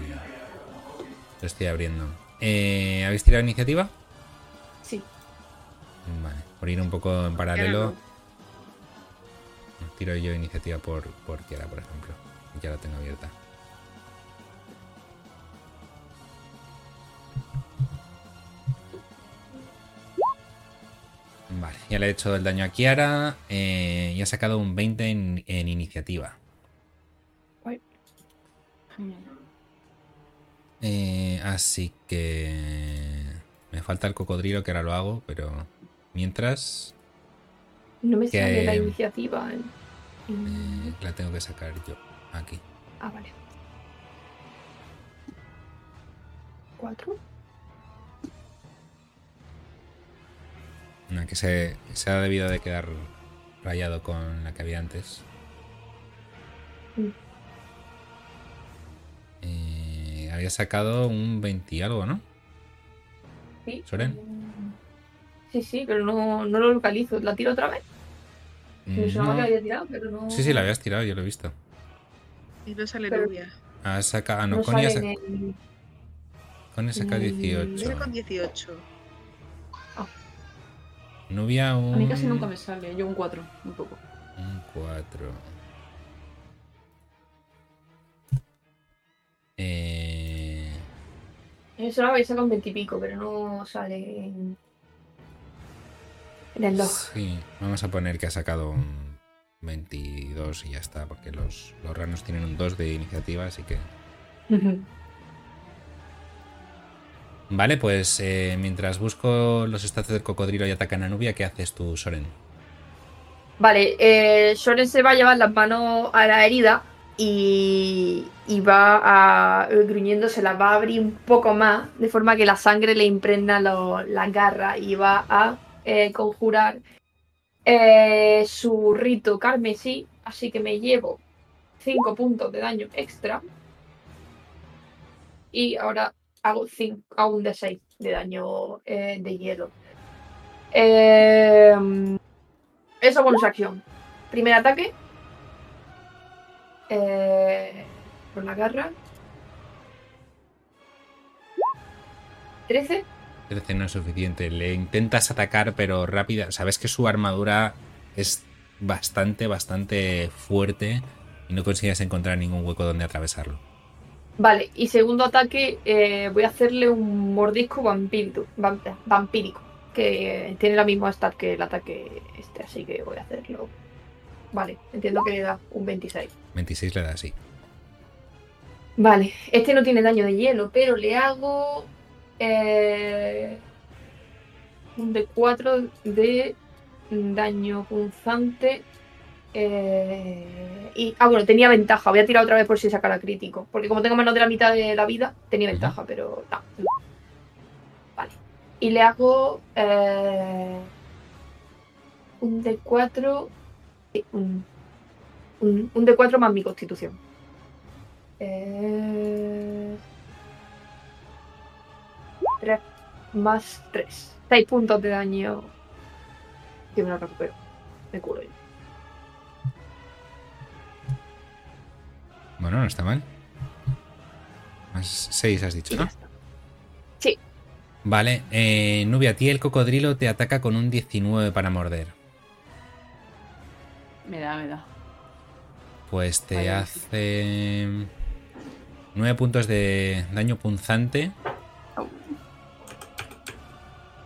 Lo estoy abriendo. Eh, ¿Habéis tirado iniciativa? Sí. Vale, por ir un poco en paralelo. Tiro yo iniciativa por, por Kiara, por ejemplo. Ya la tengo abierta. Vale, ya le he hecho el daño a Kiara eh, y ha sacado un 20 en, en iniciativa. Eh, así que me falta el cocodrilo que ahora lo hago, pero mientras No me Que- sale la iniciativa. en- eh, la tengo que sacar yo aquí. Ah, vale. ¿Cuatro? Una que se, se ha debido de quedar rayado con la que había antes. Mm. Eh, había sacado un 20 y algo, ¿no? Sí. ¿Soren? Sí, sí, pero no, no lo localizo. ¿La tiro otra vez? Me sonaba No. que la había tirado, pero no. Sí, sí, la habías tirado, yo lo he visto. Y no sale Pero- Nubia. Ha sacado. Ah, no, No Connie ha sale sa- en el- Connie Mm, 18. Viene con 18. Nubia un. A mí casi nunca me sale. Yo un 4, un poco. Un 4. Eh, Yo solo había sacado un veintipico, pero no sale en, en el log. sí, vamos a poner que ha sacado un 22 y ya está, porque los, los ranos tienen un 2 de iniciativa, así que. Vale, pues eh, mientras busco los estados del cocodrilo y atacan a Nubia, ¿qué haces tú, Soren? Vale, eh, Soren se va a llevar las manos a la herida y, y va a, gruñendo, se las va a abrir un poco más, de forma que la sangre le impregna lo- la garra y va a eh, conjurar eh, su rito carmesí, así que me llevo 5 puntos de daño extra. Y ahora hago, cinco, hago un D6 de daño eh, de hielo. Eh, eso bonus acción. Primer ataque. Eh, con la garra. 13. 13 no es suficiente. Le intentas atacar, pero rápida. Sabes que su armadura es bastante, bastante fuerte y no consigues encontrar ningún hueco donde atravesarlo. Vale, y segundo ataque, eh, voy a hacerle un mordisco vampírico, vam- vampírico. Que tiene la misma stat que el ataque este, así que voy a hacerlo. Vale, entiendo que le da un 26. 26 le da así. Vale, este no tiene daño de hielo, pero le hago eh, un de 4 de daño punzante. eh, y, ah, bueno, tenía ventaja. Voy a tirar otra vez por si sacara crítico. Porque como tengo menos de la mitad de la vida, tenía ventaja, pero no. Vale. Y le hago eh, un de 4. Un, un, un de 4 más mi constitución. Eh... 3 más 3. 6 puntos de daño. Que me lo recupero. Me curo yo. Bueno, no está mal. Más 6 has dicho, ¿no? Sí. Vale, eh, Nubia, a ti el cocodrilo te ataca con un 19 para morder. Me da, me da. Pues te hace 9 puntos de daño punzante.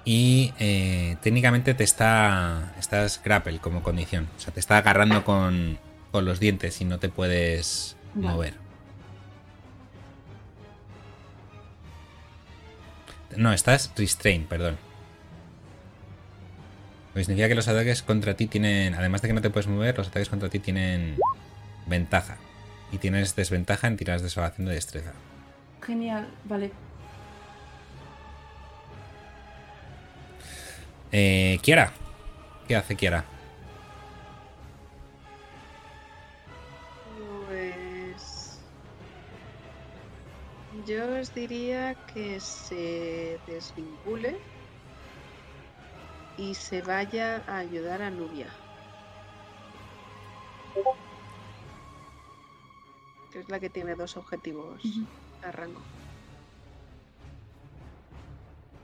Y eh, técnicamente te está. Estás grapple como condición. O sea, te está agarrando con, con los dientes y no te puedes Vale. mover. No, estás restrained, perdón. Pues significa que los ataques contra ti tienen. Además de que no te puedes mover, los ataques contra ti tienen ventaja. Y tienes desventaja en tiradas de salvación de destreza. Genial, vale. Eh, Kiara. ¿Qué hace Kiara? Pues. Yo os diría que se desvincule y se vaya a ayudar a Nubia. Que es la que tiene dos objetivos Ujú. a rango.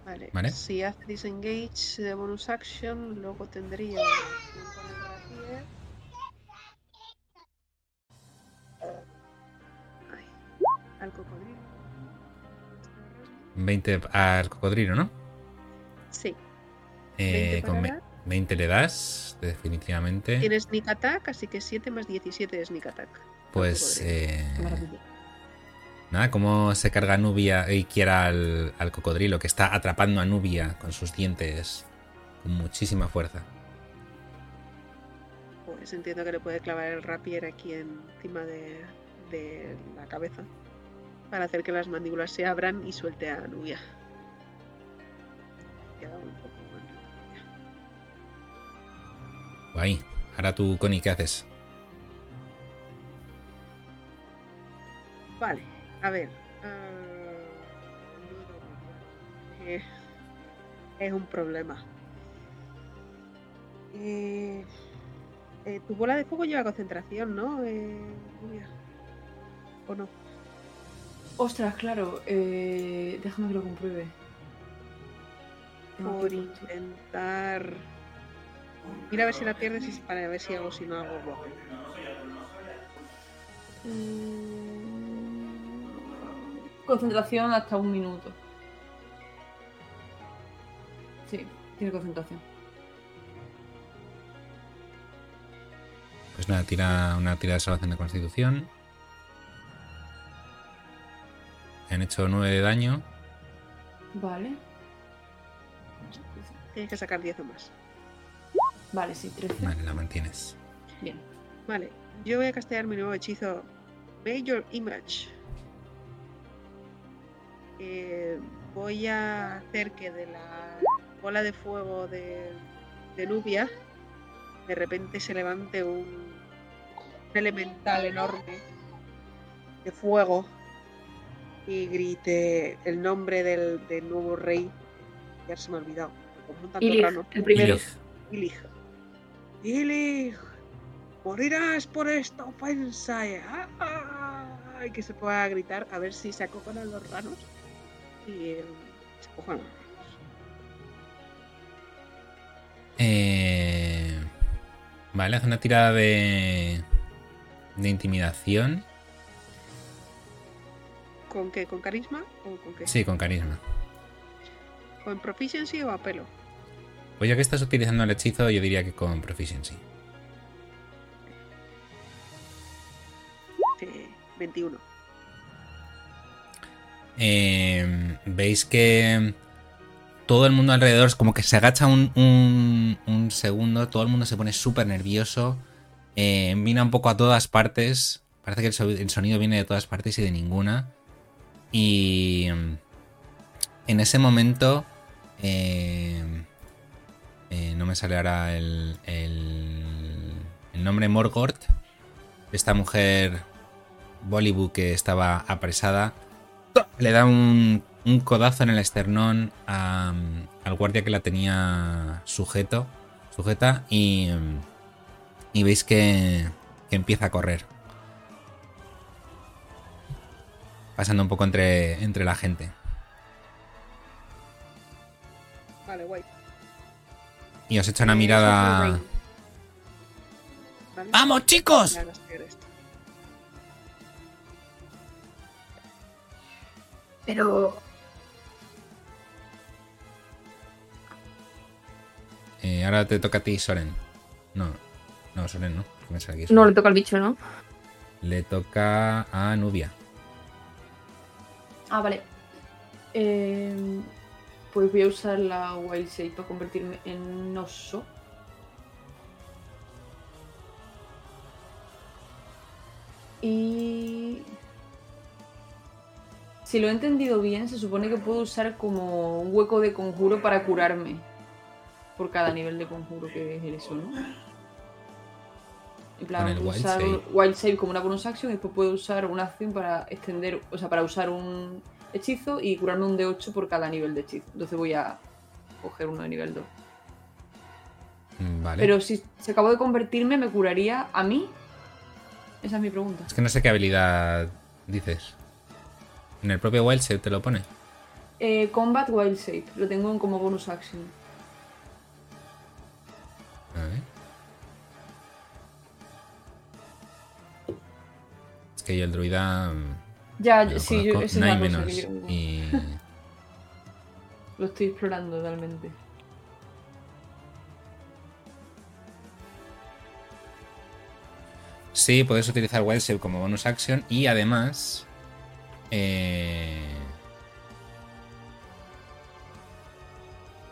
Vale. Vale. Si hace disengage de bonus action, luego tendría. Ay, al cocodrilo. 20 al cocodrilo, ¿no? Sí. Eh, 20 con para ve- dar. 20 le das, definitivamente. Tiene sneak attack, así que 7 más 17 de sneak attack. Pues eh, Nada, cómo se carga Nubia y Kiara al, al cocodrilo, que está atrapando a Nubia con sus dientes con muchísima fuerza. Pues entiendo que le puede clavar el rapier aquí encima de, de la cabeza. Para hacer que las mandíbulas se abran y suelte a Nubia. Queda un poco. Guay. Ahora tú, Connie, ¿qué haces? Vale, a ver. ah, eh, es un problema. Eh, eh, tu bola de fuego lleva concentración, ¿no? Eh? ¿O no? Ostras, claro. déjame que lo compruebe. Por intentar. Mira a ver si la pierdes y para ver si hago si no hago bloque. Concentración hasta un minuto. Sí, tiene concentración. Pues nada, tira una tira de salvación de constitución. Han hecho 9 de daño. Vale. Tienes que sacar 10 o más. Vale, sí, 13. Vale, la mantienes. Bien. Vale, yo voy a castear mi nuevo hechizo Major Image. Eh, voy a hacer que de la bola de fuego de, de Nubia de repente se levante un, un elemental enorme de fuego y grite el nombre del, del nuevo rey. Ya se me ha olvidado. Ilig, el primero. Ilig. Ilig. Morirás por esta ofensa. eh. ¡Ah! Y que se pueda gritar a ver si se acojonan los ranos. Y eh. Eh, vale, hace una tirada de, de intimidación. ¿Con qué? ¿Con carisma? ¿O con qué? Sí, con carisma. ¿Con proficiency o a pelo? Pues ya que estás utilizando el hechizo, yo diría que con proficiency. Sí, 21. Eh, Veis que todo el mundo alrededor es como que se agacha un, un- un segundo, todo el mundo se pone súper nervioso, eh, un poco a todas partes, parece que el, so- el sonido viene de todas partes y de ninguna. Y en ese momento, eh, eh, no me sale ahora el, el, el nombre Morgort, esta mujer Bollywood que estaba apresada, le da un, un codazo en el esternón a- al guardia que la tenía sujeto, sujeta y, y veis que, que empieza a correr. Pasando un poco entre, entre la gente. Vale, guay. Y os echa una mirada... Vale. ¡Vamos, chicos! Pero. eh, ahora te toca a ti, Soren. No, no, Soren no. me sale aquí No le toca al bicho, ¿no? Le toca a Nubia. Ah, vale. Eh, pues voy a usar la Wild Shape para convertirme en oso. Y... Si lo he entendido bien, se supone que puedo usar como un hueco de conjuro para curarme. Por cada nivel de conjuro que es eso, ¿no? En plan, Con el puedo Wild usar Save. Wild Save como una bonus action y después puedo usar una acción para extender, o sea, para usar un hechizo y curarme un D8 por cada nivel de hechizo. Entonces voy a coger uno de nivel 2. Mm, Vale. Pero si se acabó de convertirme, ¿me curaría a mí? Esa es mi pregunta. Es que no sé qué habilidad dices. En el propio Wild Shape te lo pone. Eh, Combat Wild Shape, lo tengo en como bonus action. A ver. Es que yo el druida. mm, Ya, sí, yo, es no hay menos. que yo Y. lo estoy explorando totalmente. Sí, puedes utilizar Wild Shape como bonus action y además. Eh,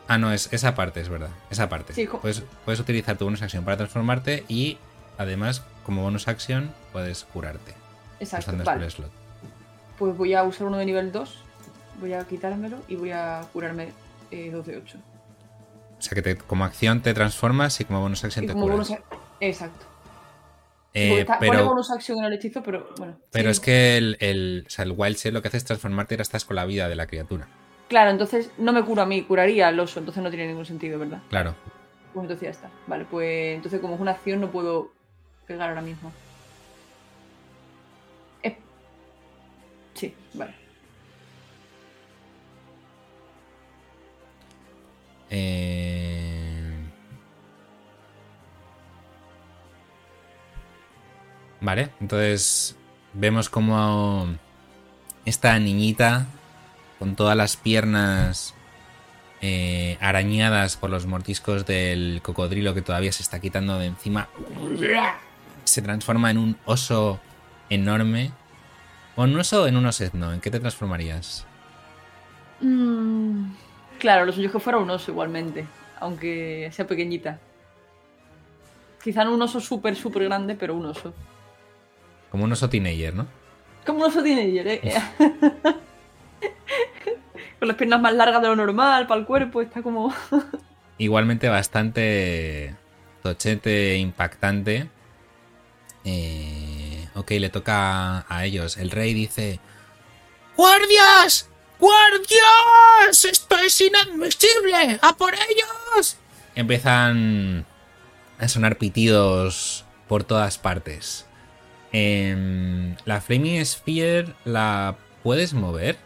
Ah, no, es esa parte, es verdad. Esa parte. Sí, puedes, puedes utilizar tu bonus action para transformarte y además, como bonus action, puedes curarte. Exacto, usando vale. slot. Pues voy a usar uno de nivel 2, voy a quitármelo y voy a curarme eh, 2 de 8. O sea que te- como acción te transformas y como bonus action Y te como curas. bonus Exacto. Eh, está- pone pero bonus action en el hechizo, pero bueno. pero sí. es que el, el, o sea, el Wild Shape lo que hace es transformarte y ahora estás con la vida de la criatura. Claro, entonces no me curo a mí, curaría al oso, entonces no tiene ningún sentido, ¿verdad? Claro. Pues entonces ya está. Vale, pues entonces como es una acción no puedo pegar ahora mismo. Es- Sí, vale. Eh, Vale, entonces vemos como esta niñita con todas las piernas eh, arañadas por los mordiscos del cocodrilo que todavía se está quitando de encima se transforma en un oso enorme. ¿O en un oso en un osetno? ¿En qué te transformarías? Mm, claro, lo suyo que fuera un oso igualmente, aunque sea pequeñita. Quizá no un oso súper, súper grande, pero un oso. Como un oso teenager, ¿no? Como un oso teenager, ¿eh? Con las piernas más largas de lo normal, para el cuerpo, está como... Igualmente bastante tochete, impactante. Eh, ok, le toca a ellos. El rey dice... ¡Guardias! ¡Guardias! ¡Esto es inadmisible! ¡A por ellos! Empiezan a sonar pitidos por todas partes. Em, la Flaming Sphere la puedes mover.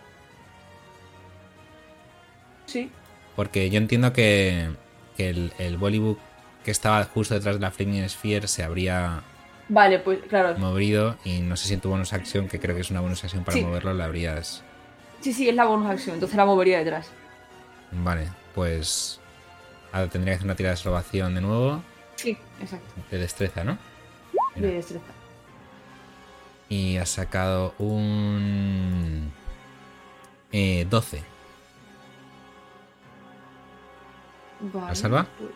Sí. Porque yo entiendo que, que el, el Bollywood que estaba justo detrás de la Flaming Sphere se habría Vale, pues claro. movido y no sé si en tu bonus action, que creo que es una bonus action para Sí. moverlo, la habrías... Sí, sí, es la bonus acción, entonces la movería detrás. Vale, pues... Ahora tendría que hacer una tirada de salvación de nuevo, Sí, exacto. de destreza, ¿no? Mira. De destreza. Y has sacado un... eh, 12. Vale. salva? pues-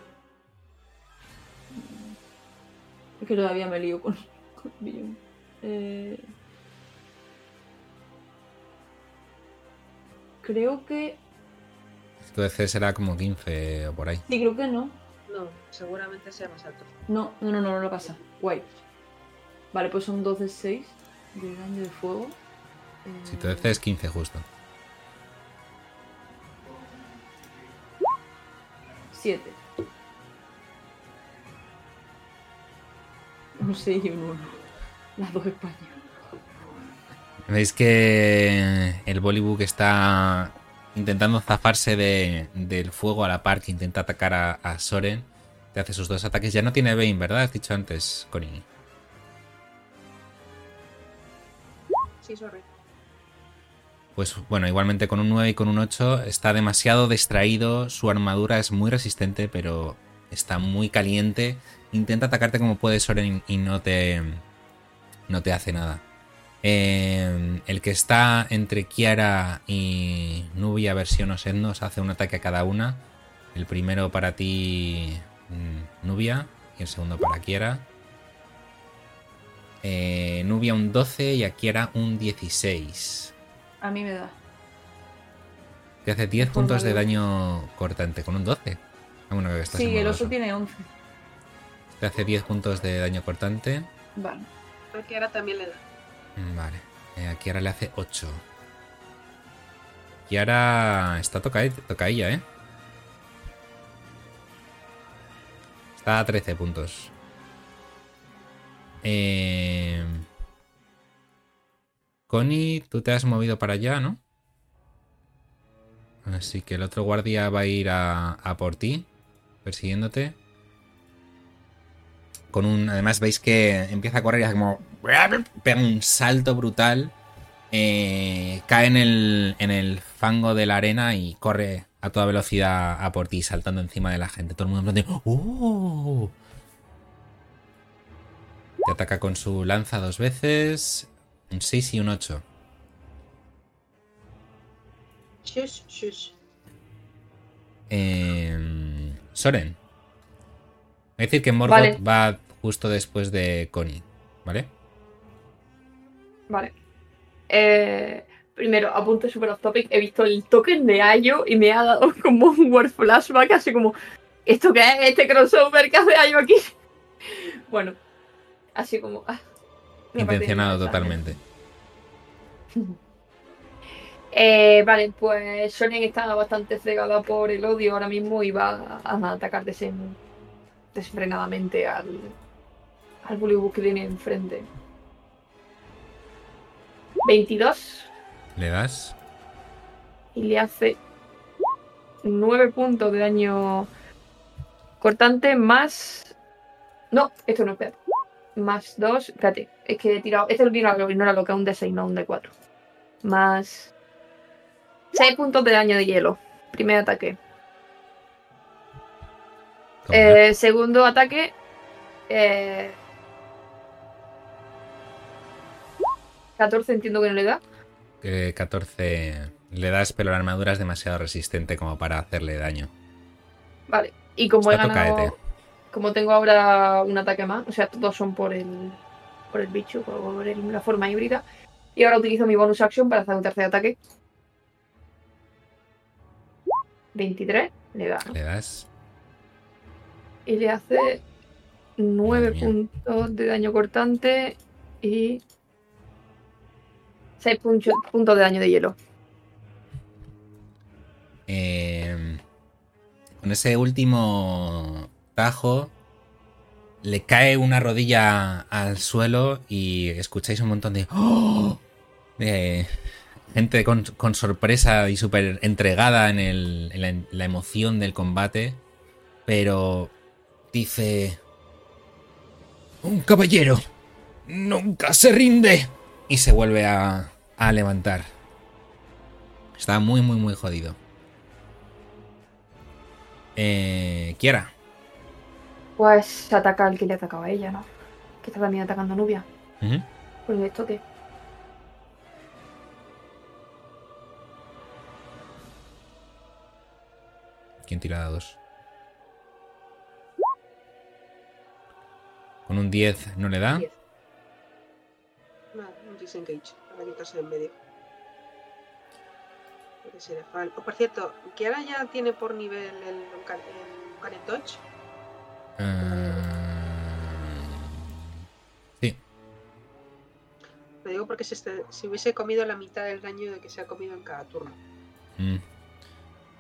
Es que todavía me lío con, con Billon. Eh... Creo que. Tu DC será como 15 o por ahí. Sí, creo que no. No, seguramente sea más alto. No, no, no, no, no lo pasa. Guay. Vale, pues son 12 6 de daño de fuego. Eh, Si tu DC es 15 justo. 7. Un 6 y un 1. Las dos Españas. Veis que el Bollywood está intentando zafarse de- del fuego a la par que intenta atacar a, a Soren. Te hace sus dos ataques. Ya no tiene Bane, ¿verdad? Has dicho antes, Connie. Sí, sorry. Pues bueno, igualmente con un 9 y con un 8 está demasiado distraído. Su armadura es muy resistente, pero está muy caliente. Intenta atacarte como puede Soren y no te, no te hace nada. Eh, el que está entre Kiara y Nubia versión Osednos hace un ataque a cada una. El primero para ti, mm, Nubia, y el segundo para Kiara. Eh, Nubia un 12 y a Kiara un 16. A mí me da. Te hace 10 Forma puntos de daño cortante con un 12. Ah, bueno, que estás Sí, el oso tiene 11. Te hace 10 puntos de daño cortante. Vale. Aquí ahora también le da. Mm, Vale. Eh, a Kiara le hace 8. Kiara está toca tocailla, ¿eh? Está a 13 puntos. Eh... Connie, tú te has movido para allá, ¿no? Así que el otro guardia va a ir a, por ti, persiguiéndote. Con un. Además, veis que empieza a correr y hace como. Pega un salto brutal. eh, cae en el, en el fango de la arena y corre a toda velocidad a por ti, saltando encima de la gente. Todo el mundo en plan ¡Oh! Te ataca con su lanza dos veces. Un 6 y un 8. Shush, shush. Eh, Soren. Es decir que Morgoth Vale. va justo después de Connie, ¿vale? Vale. Eh, primero, apunte super off topic. He visto el token de Ayo y me ha dado como un word flashback, así como, ¿esto qué es? ¿Este crossover que hace Ayo aquí? Bueno, así como. ah, Intencionado totalmente. Eh, vale, pues Soren está bastante cegada por el odio ahora mismo y va a atacar desen- desenfrenadamente al, al Bullywug que tiene enfrente. 22 ¿Le das? y le hace 9 puntos de daño cortante más... No, esto no, espera. Más 2, espérate, es que he tirado... Este lo tiro no era lo que un D6, no un D4. Más 6 puntos de daño de hielo. Primer ataque. Eh, segundo ataque. Eh... 14 entiendo que no le da. Eh, 14 le das, pero la armadura es demasiado resistente como para hacerle daño. Vale. Y como he Está ganado. Como tengo ahora un ataque más, o sea, todos son por el. por el bicho, por el- la forma híbrida. Y ahora utilizo mi bonus action para hacer un tercer ataque. 23, le da. ¿no? Le das. Y le hace 9 Madre mía. puntos de daño cortante y 6 puntos de daño de hielo. Eh, con ese último tajo, le cae una rodilla al suelo y escucháis un montón de. ¡Oh! gente con, sorpresa y súper entregada en, la, emoción del combate. Pero dice. Un caballero nunca se rinde. Y se vuelve a, a levantar. Está muy, muy, muy jodido. Eh. Pues ataca al que le atacaba a ella, ¿no? Que está también atacando a Nubia. Ujú. Pues Pues esto qué. ¿Quién tira dados? Con un 10 no le da. Diez. Vale, un disengage para quitarse en medio. El Oh, por cierto, ¿Kiara ya tiene por nivel el, Unca- el Uncanny Touch? Eh, Sí, Lo digo porque este- se hubiese comido la mitad del daño de que se ha comido en cada turno. Mm.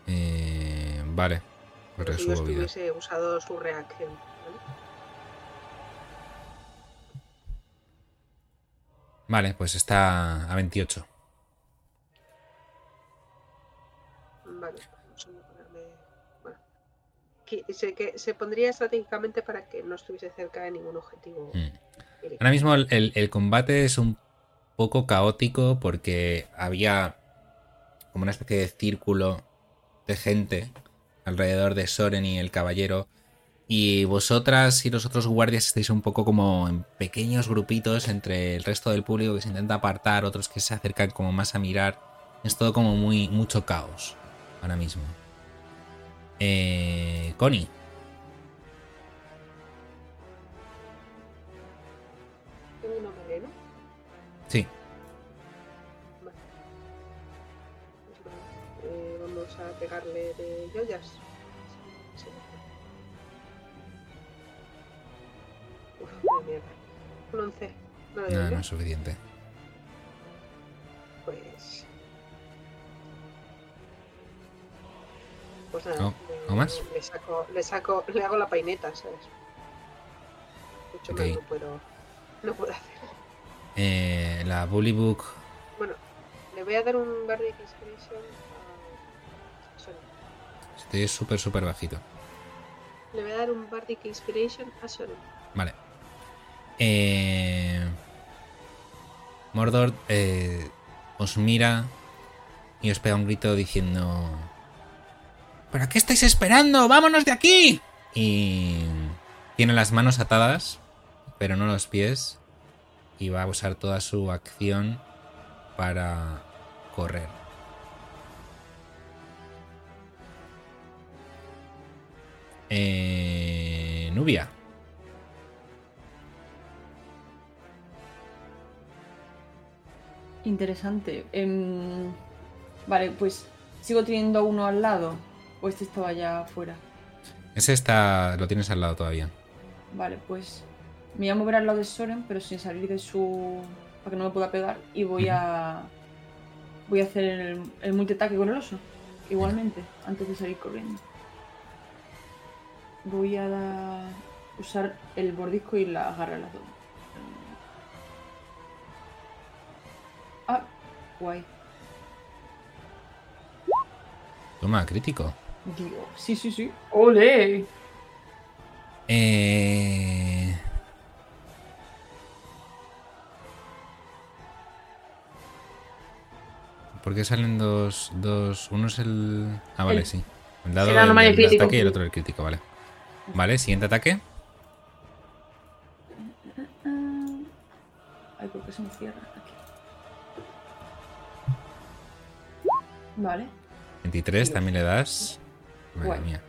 Eh, vale. Pero si estuviese usado su reacción. ¿vale? Vale, pues está a 28. Vale, Que- se, que se pondría estratégicamente para que no estuviese cerca de ningún objetivo. Mm. Ahora mismo el, el- el combate es un poco caótico porque había como una especie de círculo de gente alrededor de Soren y el caballero. Y vosotras y los otros guardias estáis un poco como en pequeños grupitos entre el resto del público que se intenta apartar, otros que se acercan como más a mirar. Es todo como muy mucho caos ahora mismo. Eh, Connie, Tengo uno melee, ¿no? sí. Vale. Eh, vamos a pegarle de joyas. Sí. Uf, vaya mierda. Un 11. No le doy, No, ¿no? no es suficiente. Pues. Pues nada. ¿Algo- le- algo más? Le saco, le saco, le hago la paineta, ¿sabes? Mucho Ok. más no puedo, no puedo hacer. Eh, la Bully Book Bueno, le voy a dar un Bardic Inspiration a Soren. Estoy súper, súper bajito. Le voy a dar un Bardic Inspiration a Soren. Vale. Eh, Mordor eh, os mira y os pega un grito diciendo... ¿Para qué estáis esperando? ¡Vámonos de aquí! Y tiene las manos atadas, pero no los pies. Y va a usar toda su acción para correr. Eh, Nubia. Interesante. Em, vale, pues sigo teniendo uno al lado. O este estaba ya afuera. Ese está. lo tienes al lado todavía. Vale, pues me voy a mover al lado de Soren, pero sin salir de su. para que no me pueda pegar. Y voy a. Voy a hacer el, el multiataque con el oso. Igualmente, antes de salir corriendo. Voy a da- usar el bordisco y la garra las dos. Ah, guay. Toma, crítico. Dios, sí, sí, sí. ¡Ole! Eh... ¿Por qué salen dos, dos? Uno es el. Ah, vale, El- sí. El dado normal del crítico. ataque y el otro el crítico, vale. Vale, siguiente ataque. Ay, ¿por qué se me cierra? Aquí. Vale. 23 también le das. Madre mía.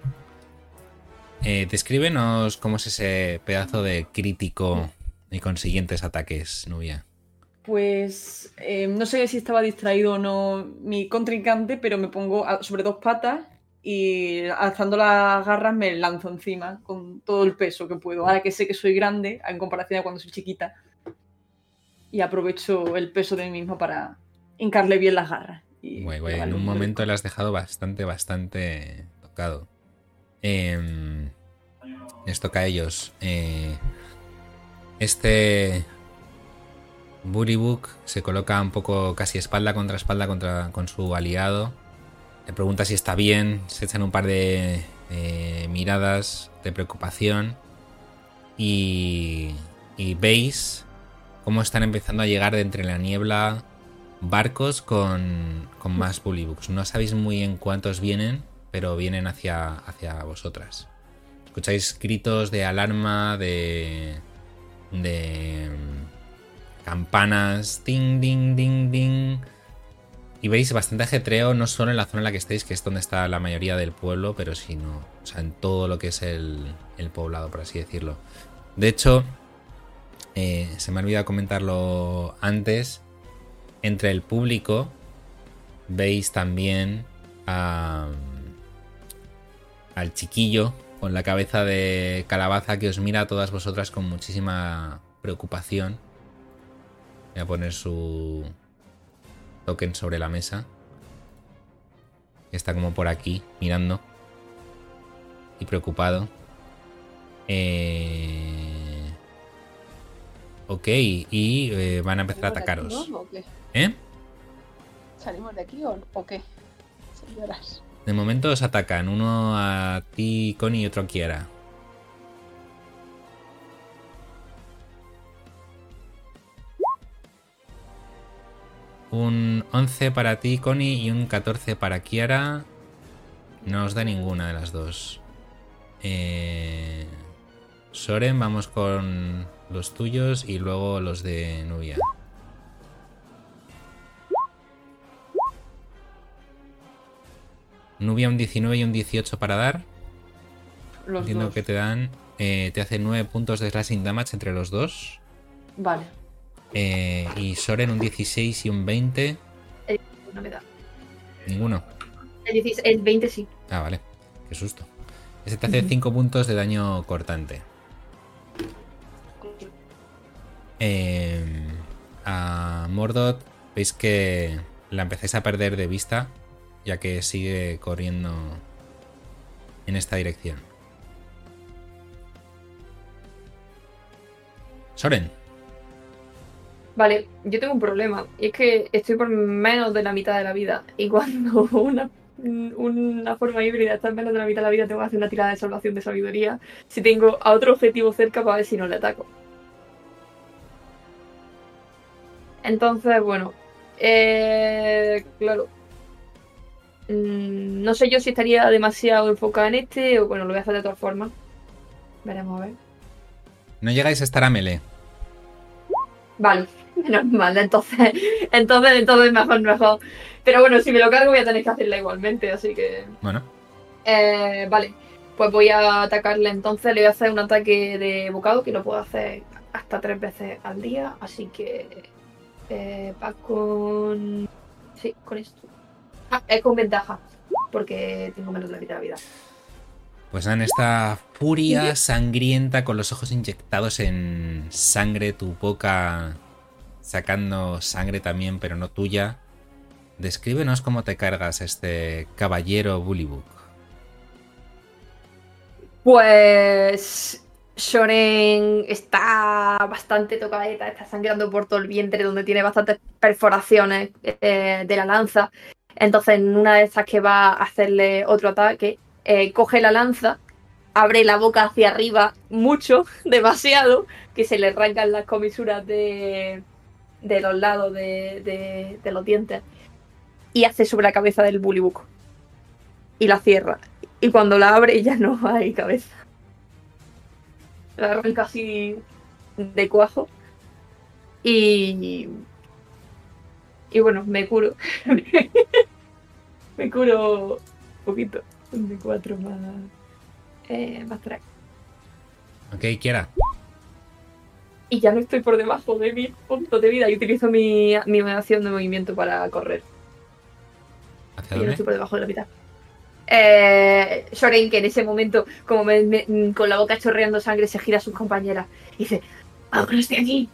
Eh, descríbenos cómo es ese pedazo de crítico y con siguientes ataques, Nubia. Pues eh, no sé si estaba distraído o no mi contrincante, pero me pongo sobre dos patas y alzando las garras me lanzo encima con todo el peso que puedo. Ahora que sé que soy grande, en comparación a cuando soy chiquita, y aprovecho el peso de mí mismo para hincarle bien las garras. y Guay, guay. En un momento le has dejado bastante, bastante tocado. Em, les toca a ellos. Eh, este Buribuk se coloca un poco casi espalda contra espalda contra, con su aliado. Le pregunta si está bien. Se echan un par de eh, miradas de preocupación. Y, veis cómo están empezando a llegar de entre la niebla barcos con, con más bullybooks. No sabéis muy bien cuántos vienen, pero vienen hacia, hacia vosotras. Escucháis gritos de alarma, de. de. campanas, ding, ding, ding, ding. Y veis bastante ajetreo, no solo en la zona en la que estáis, que es donde está la mayoría del pueblo, pero sino, o sea, en todo lo que es el, el poblado, por así decirlo. De hecho, eh, se me ha olvidado comentarlo antes, entre el público veis también al chiquillo con la cabeza de calabaza que os mira a todas vosotras con muchísima preocupación. Voy a poner su token sobre la mesa. Está como por aquí, mirando. Y preocupado. Eh... Ok, y eh, van a empezar a atacaros. ¿Eh? ¿Salimos de aquí o qué? Señoras. De momento os atacan. Uno a ti, Connie, y otro a Kiara. Un 11 para ti, Connie, y un 14 para Kiara. No os da ninguna de las dos. Eh... Soren, vamos con los tuyos y luego los de Nubia. Nubia un 19 y un 18 para dar. Los Entiendo dos. que te dan. eh, te hace 9 puntos de slashing damage entre los dos. Vale. Eh, y Soren un 16 y un 20. No me da. Ninguno. El, 16 el 20 sí. Ah, vale. Qué susto. Ese te hace 5 puntos de daño cortante. Eh, a Mordot veis que la empezáis a perder de vista, ya que sigue corriendo en esta dirección. Soren, Vale, yo tengo un problema. Y es que estoy por menos de la mitad de la vida. Y cuando una, una forma híbrida está en menos de la mitad de la vida, tengo que hacer una tirada de salvación de sabiduría. Si tengo a otro objetivo cerca para ver si no le ataco. Entonces, bueno. Eh, claro. Mm, no sé yo si estaría demasiado enfocada en este o bueno, lo voy a hacer de todas formas. Veremos a ver. no llegáis a estar a melee. Vale, menos mal, entonces, entonces, entonces mejor, mejor. Pero bueno, si me lo cargo voy a tener que hacerla igualmente, así que... Bueno, Eh, vale, pues voy a atacarle entonces, le voy a hacer un ataque de bocado que lo puedo hacer hasta tres veces al día, así que... Eh, va con... Sí, con esto. Es con ventaja, porque tengo menos de la mitad de la vida. pues en esta furia sangrienta con los ojos inyectados en sangre, tu boca sacando sangre también, pero no tuya. Descríbenos cómo te cargas este caballero Bullywug. Pues Shoren está bastante tocadeta, está sangrando por todo el vientre, donde tiene bastantes perforaciones eh, de la lanza. Entonces, en una de estas que va a hacerle otro ataque, eh, coge la lanza, abre la boca hacia arriba mucho, demasiado, que se le arrancan las comisuras de, de los lados de, de- de los dientes, y hace sobre la cabeza del Bullywug. Y la cierra. Y cuando la abre ya no hay cabeza. La arranca así de cuajo. Y. Y bueno, me curo. me curo un poquito. De cuatro más. Eh, más tres. Ok, quiera. Y ya no estoy por debajo de mi punto de vida. Y utilizo mi, mi acción de movimiento para correr. ¿Hacia Y ya no estoy por debajo de la mitad. Eh, Shoren, que en ese momento, como me- me- con la boca chorreando sangre, se gira a sus compañeras y dice: ¡Vámonos de aquí!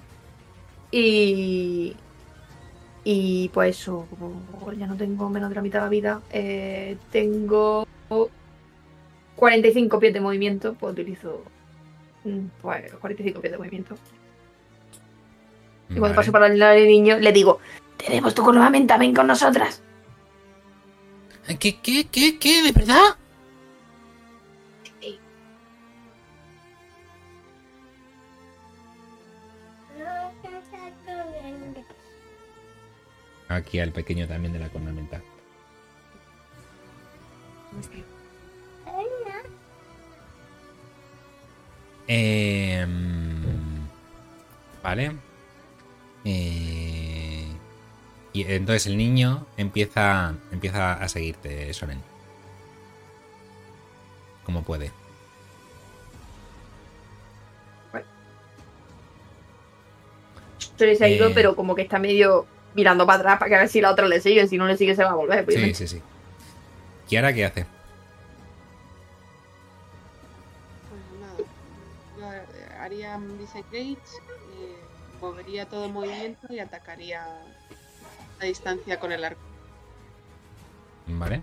Y. Y pues eso, como ya no tengo menos de la mitad de la vida, eh, tengo 45 pies de movimiento, pues utilizo. mm, Pues 45 pies de movimiento. Y cuando paso para el lado del niño, le digo: Tenemos tu cornamenta, ven con nosotras. ¿Qué, qué, qué, qué? ¿De verdad? Aquí al pequeño también de la cornamenta. Em, vale. Y entonces el niño empieza, empieza a seguirte, Soren. Como puede. Se les ha ido, Eh. pero como que está medio mirando para atrás para que a ver si la otra le sigue. Si no le sigue, se va a volver. Sí, obviamente. sí, sí. Kiara, ¿qué hace? Pues nada, yo haría un disengage, eh, movería todo el movimiento y atacaría a distancia con el arco. Vale.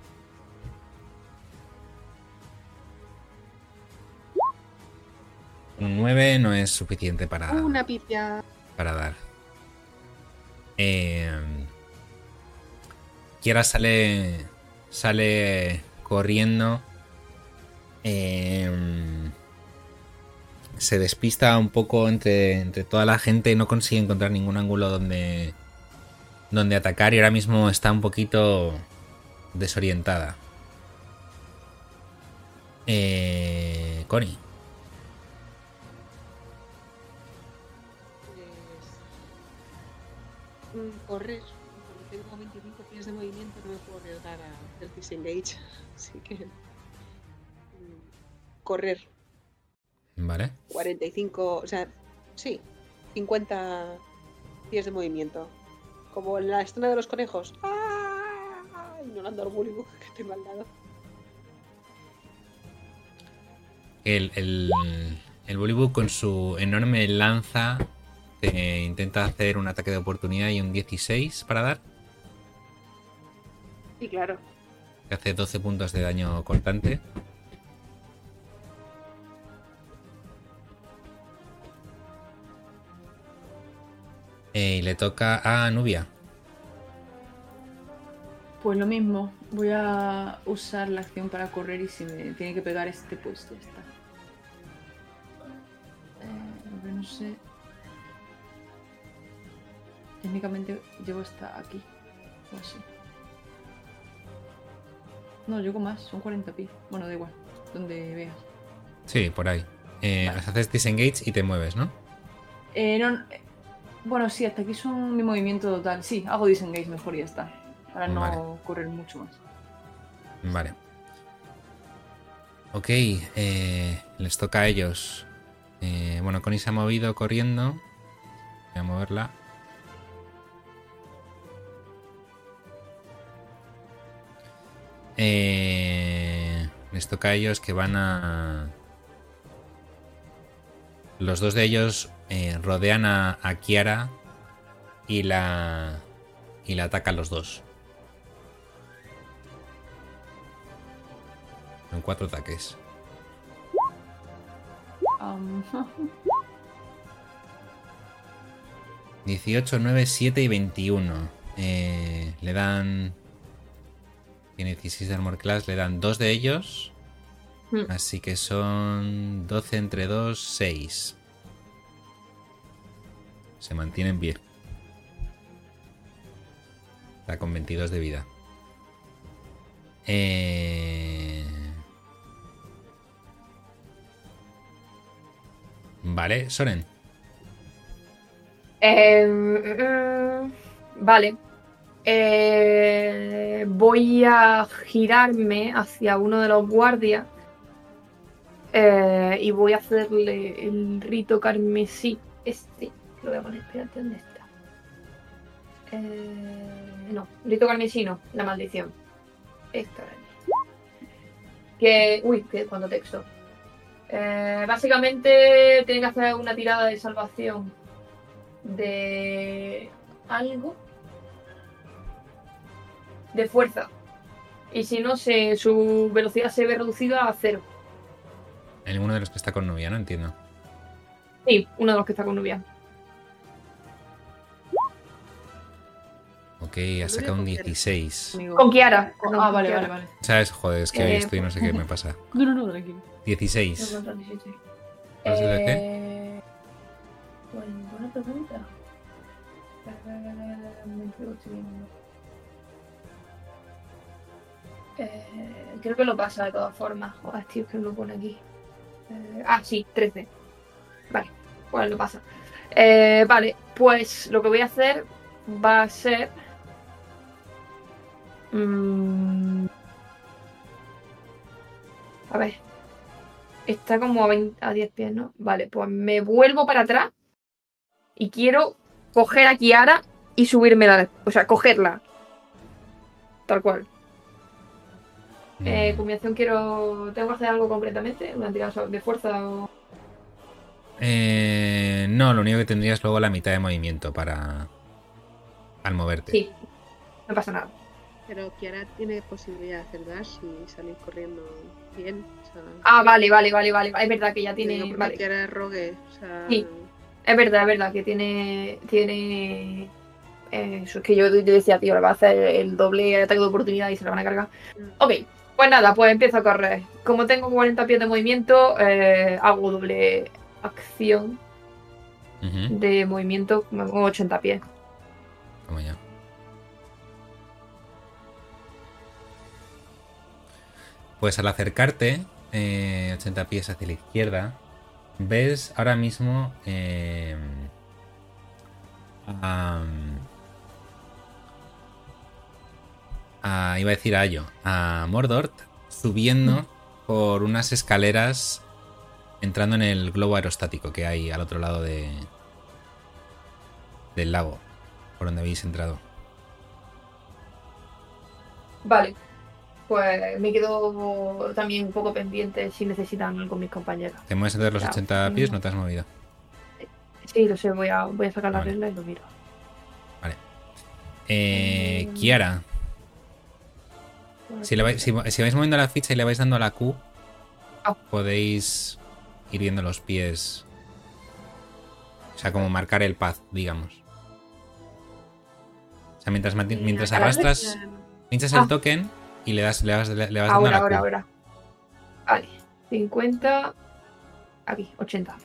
Un 9 no es suficiente para, Una pipia. para dar. Eh, Kiara sale. Sale corriendo. Eh, se despista un poco entre, entre toda la gente. No consigue encontrar ningún ángulo donde. Donde atacar. Y ahora mismo está un poquito desorientada. Eh, Connie. Correr. Como tengo 25 pies de movimiento, no me puedo arriesgar a hacer disengage. Así que. mm, Correr. Vale. 45, o sea, sí, 50 pies de movimiento. Como en la escena de los conejos. ¡Ah! Ignorando al bullying que tengo al lado. El, el, el con su enorme lanza te intenta hacer un ataque de oportunidad y un 16 para dar. Sí, claro. Que hace 12 puntos de daño cortante. Eh, y le toca a Nubia. Pues lo mismo, voy a usar la acción para correr y si me tiene que pegar este, pues ya está. Eh, a ver, no sé. Técnicamente llego hasta aquí. O así. No, llego más, son 40 pies. Bueno, da igual, donde veas. Sí, por ahí. Eh, Vale. Haces disengage y te mueves, ¿no? Eh, no, eh, bueno, sí, hasta aquí son mi movimiento total. Sí, hago disengage mejor y ya está. Para no Vale. correr mucho más. Vale. Ok, eh, les toca a ellos. Bueno, Connie se ha movido corriendo. Voy a moverla. Eh, les toca a ellos que van a... Los dos de ellos eh, rodean a, a Kiara y la... y la atacan los dos. Son cuatro ataques. Am, 18, 9, 7 y 21. Eh, le dan. Tiene 16 de armor class, le dan dos de ellos. Hmm. Así que son 12 entre 2, 6. Se mantiene en pie. Está con 22 de vida. Eh... Vale, Soren. Eh, mm, vale. Eh, voy a girarme hacia uno de los guardias eh, y voy a hacerle el rito carmesí. Este, lo voy a poner, espérate, ¿dónde está? Eh, no, rito carmesí no, la maldición. Esta. Que, uy, que cuando texto. Eh, básicamente tiene que hacer una tirada de salvación de algo de fuerza. Y si no, se, su velocidad se ve reducida a cero. El uno de los que está con novia, no entiendo. Sí, uno de los que está con Nubia. Ok, ha sacado un 16. amigo. Con Kiara. Ah, vale, Kiara. vale, vale. ¿Sabes? Joder, es que Eh, estoy no sé qué me pasa. No, no, no, tranquilo. 16. No, contra 17. ¿Cuál es el DC? Eh, Bueno, buena pregunta. Eh, creo que lo pasa de todas formas. Joder, tío, es que lo pone aquí. Eh, ah, sí, 13. Vale, pues lo pasa. Eh, vale, pues lo que voy a hacer va a ser Mm. A ver. Está como a, 20 a 10 pies, ¿no? Vale, pues me vuelvo para atrás y quiero coger a Kiara y subírmela. de- O sea, cogerla. Tal cual. Eh, con mi acción quiero. ¿Tengo que hacer algo concretamente? ¿Una tirada de fuerza o.? Eh, no, lo único que tendrías luego la mitad de movimiento para. al moverte. Sí. No pasa nada. Pero Kiara tiene posibilidad de hacer dash y salir corriendo bien. O sea, Ah, vale, vale, vale, vale. Es verdad que ya tiene. Vale. Kiara es rogue. O sea, Sí. Es verdad, es verdad que tiene. Tiene. eh, eso es que yo, yo decía, tío, le va a hacer el doble ataque de oportunidad y se la van a cargar. Mm. Ok, pues nada, pues empiezo a correr. Como tengo 40 pies de movimiento, eh, hago doble acción de movimiento con 80 pies. Como ya. Pues al acercarte, eh, 80 pies hacia la izquierda, ves ahora mismo eh, a, a- iba a decir a Ayo, a Mordort subiendo por unas escaleras entrando en el globo aerostático que hay al otro lado de del lago por donde habéis entrado. Vale. Pues me quedo también un poco pendiente si necesitan con mis compañeros. Te mueves entre los Ya, 80 pies, mm. no te has movido. Sí, lo sé, voy a, voy a sacar la Vale. regla y lo miro. Eh, Mm. Kiara, si, le vais, si, si vais moviendo la ficha y le vais dando a la Q, Ah. podéis ir viendo los pies. O sea, como marcar el path, digamos. O sea, mientras, mientras arrastras, en- pinchas Ah. el token y le das, le das, le, le vas dando Ahora, a la ahora, Q. ahora. Vale. 50. Aquí, 80.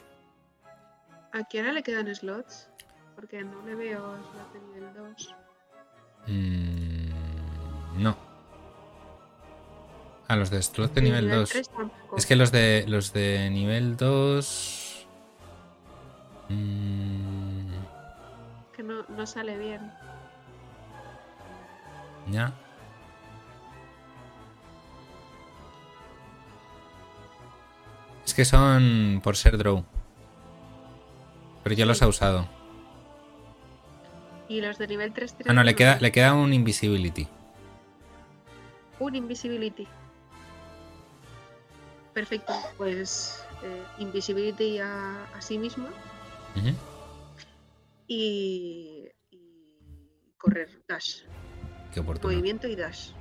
¿A Kiara le quedan slots? Porque no le veo slot de nivel 2. Mm, no. A los de slot de Y nivel 2. 3 tampoco. Es que los de los de nivel 2. mm, Que no, no sale bien. ya. Es que son por ser draw. Pero ya los ha usado. Y los de nivel 3 Ah, no, le queda, le queda un invisibility. Un invisibility. Perfecto. Pues eh, invisibility a, a sí misma y correr, dash. Qué oportuno. Movimiento y dash.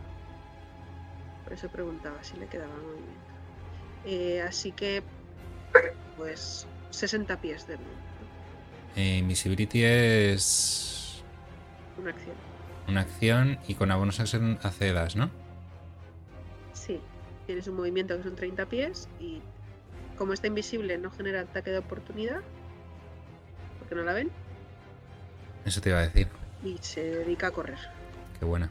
Por eso preguntaba si le quedaba movimiento. Eh, así que, pues, 60 pies de movimiento. Eh, invisibility es Una acción. una acción y con abonos acción hace dash, ¿no? Tienes un movimiento que son 30 pies y como está invisible no genera ataque de oportunidad. Porque no la ven. Eso te iba a decir. Y se dedica a correr. Qué buena.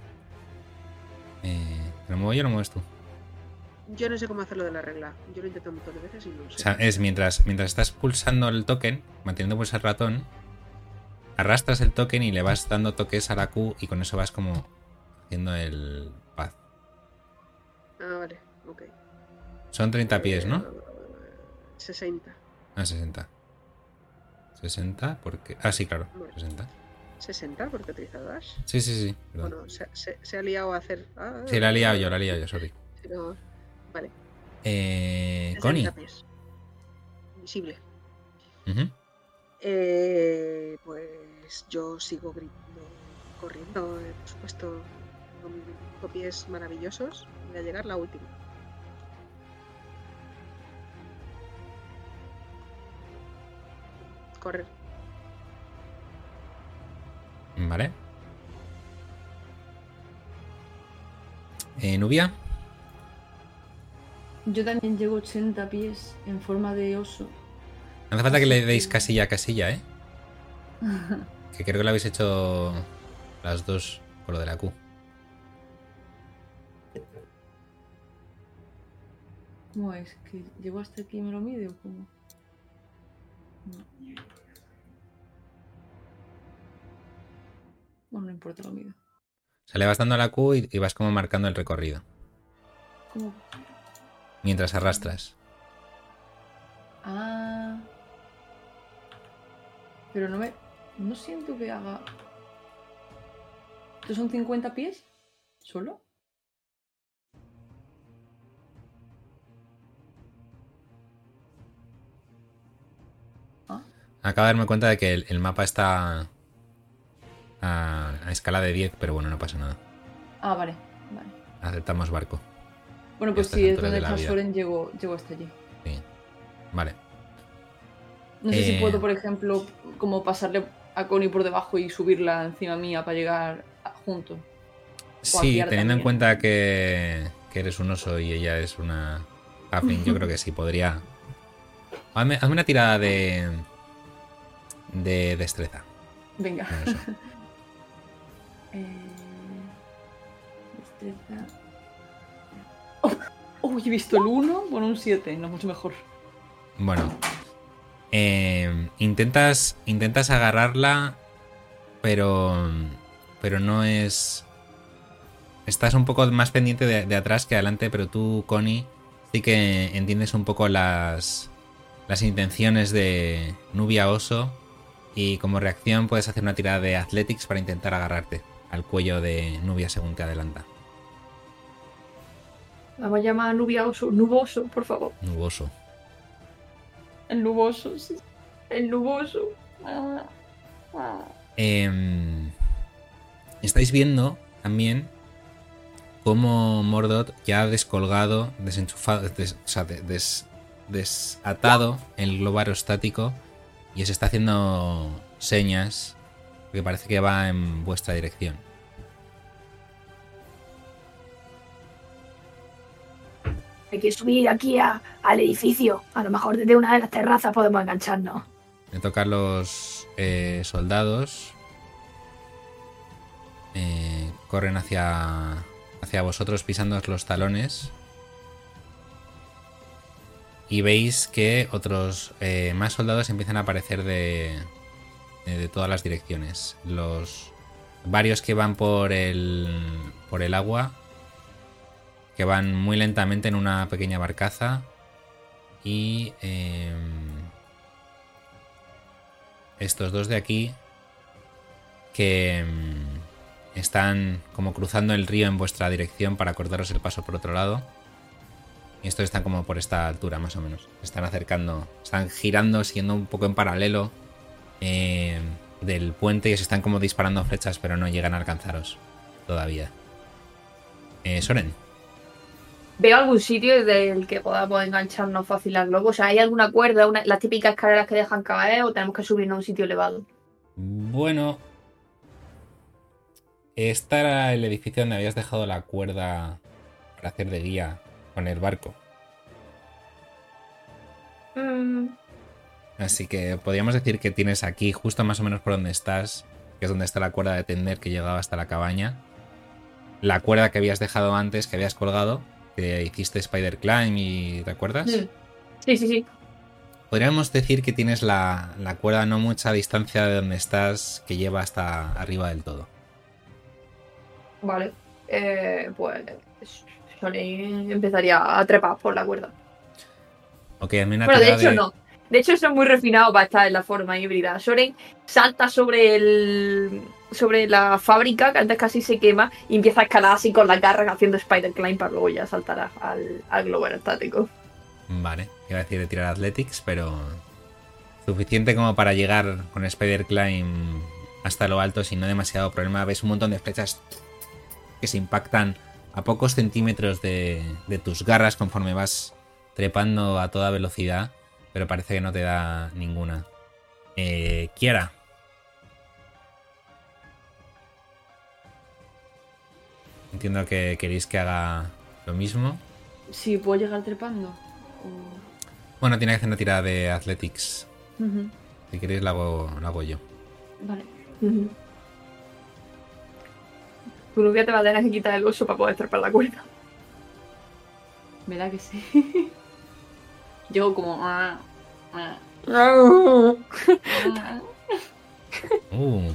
Eh, ¿Lo muevo yo o lo mueves tú? Yo no sé cómo hacerlo de la regla. Yo lo he intentado un montón de veces y no lo sé. O sea, es mientras, mientras estás pulsando el token, manteniendo pulsado el ratón, arrastras el token y le vas dando toques a la Q y con eso vas como haciendo el path. Ah, vale. Ok. Son 30 pies, ¿no? Eh, 60. Ah, 60. 60 porque... Ah, sí, claro. Bueno. 60. 60 porque utiliza dash. Sí, sí, sí. perdón. Bueno, se, se- se ha liado a hacer. ah, Sí, la he liado yo, la he liado yo, sorry. Pero, vale. Eh, 60 Connie. pies. Invisible. Ujú. Eh, pues yo sigo gritando, corriendo, eh, por supuesto, con mis cinco pies maravillosos. Voy a llegar la última. Correr. Vale. Eh, Nubia. Yo también llego 80 pies en forma de oso. No hace falta que le deis casilla a casilla, ¿eh? Que creo que lo habéis hecho las dos con lo de la Q. ¿Cómo es? ¿Que llego hasta aquí y me lo mide o cómo? No. Bueno, no importa, lo mido. O sea, le vas dando a la Q y, y vas como marcando el recorrido. ¿Cómo? Mientras arrastras. Ah. Pero no me. No siento que haga. ¿Estos son 50 pies? ¿Solo? Acabo de darme cuenta de que el, el mapa está a, a escala de 10, pero bueno, no pasa nada. Ah, vale. Vale. Aceptamos barco. Bueno, pues si es donde. Soren, llego, llego hasta allí. Sí. Vale. No sé Eh. si puedo, por ejemplo, como pasarle a Connie por debajo y subirla encima mía para llegar juntos. Sí, teniendo en cuenta que, que eres un oso y ella es una halfling, yo creo que sí podría. Hazme, hazme una tirada de. De destreza. Venga. Eh, destreza. Oh, oh, he visto el 1, bueno, un 7, no mucho mejor. Bueno. eh, intentas. Intentas agarrarla. Pero. Pero no es. Estás un poco más pendiente de, de atrás que adelante, pero tú, Connie, sí que entiendes un poco las. las intenciones de Nubia Oso. Y como reacción puedes hacer una tirada de Athletics para intentar agarrarte al cuello de Nubia según te adelanta. Vamos a llamar a Nubia Oso, Nuboso, por favor. Nuboso. El nuboso, sí. El Nuboso. Ah, ah. Em, estáis viendo también cómo Mordot ya ha descolgado, desenchufado, des- o sea, de- des- desatado el globo aerostático y os está haciendo señas que parece que va en vuestra dirección. Hay que subir aquí a- al edificio. A lo mejor desde una de las terrazas podemos engancharnos. Le tocan los eh, soldados. Eh, corren hacia, hacia vosotros pisando los talones. Y veis que otros eh, más soldados empiezan a aparecer de, de, todas las direcciones. Los varios que van por el, por el agua, que van muy lentamente en una pequeña barcaza. Y em, estos dos de aquí que mm, están como cruzando el río en vuestra dirección para cortaros el paso por otro lado. Y estos están como por esta altura, más o menos. Se Están acercando, están girando, siguiendo un poco en paralelo eh, del puente y se están como disparando flechas, pero no llegan a alcanzaros todavía. Eh, Soren, ¿Veo algún sitio del que podamos engancharnos fácil al globo? O sea, ¿hay alguna cuerda, una- las típicas escaleras que dejan caer o tenemos que subirnos a un sitio elevado? Bueno. Este era el edificio donde habías dejado la cuerda para hacer de guía con el barco. Mm, Así que podríamos decir que tienes aquí, justo más o menos por donde estás, que es donde está la cuerda de tender que llegaba hasta la cabaña. La cuerda que habías dejado antes, que habías colgado, que hiciste Spider Climb y ¿te acuerdas? mm. Sí, sí, sí. Podríamos decir que tienes la, la cuerda no mucha distancia de donde estás, que lleva hasta arriba del todo. Vale. Eh, pues Sony empezaría a trepar por la cuerda. Ok, hazme una Bueno, de hecho no. De hecho eso es muy refinado para estar en la forma híbrida. Soren salta sobre el sobre la fábrica, que antes casi se quema, y empieza a escalar así con las garras haciendo Spider Climb para luego ya saltar a- al, al globo aerostático. Vale, iba a decir de tirar Athletics, pero suficiente como para llegar con Spider Climb hasta lo alto sin no demasiado problema. Ves un montón de flechas que se impactan a pocos centímetros de, de tus garras conforme vas trepando a toda velocidad, pero parece que no te da ninguna. Eh, Kiara, entiendo que queréis que haga lo mismo. Sí, puedo llegar trepando. O- Bueno, tiene que hacer una tirada de Athletics. Si queréis, la hago, la hago yo. Vale. Tu novia te va a tener que quitar el oso para poder trepar la cuerda. ¿Verdad que sí? Llego como. ah, ah, ah. Uh,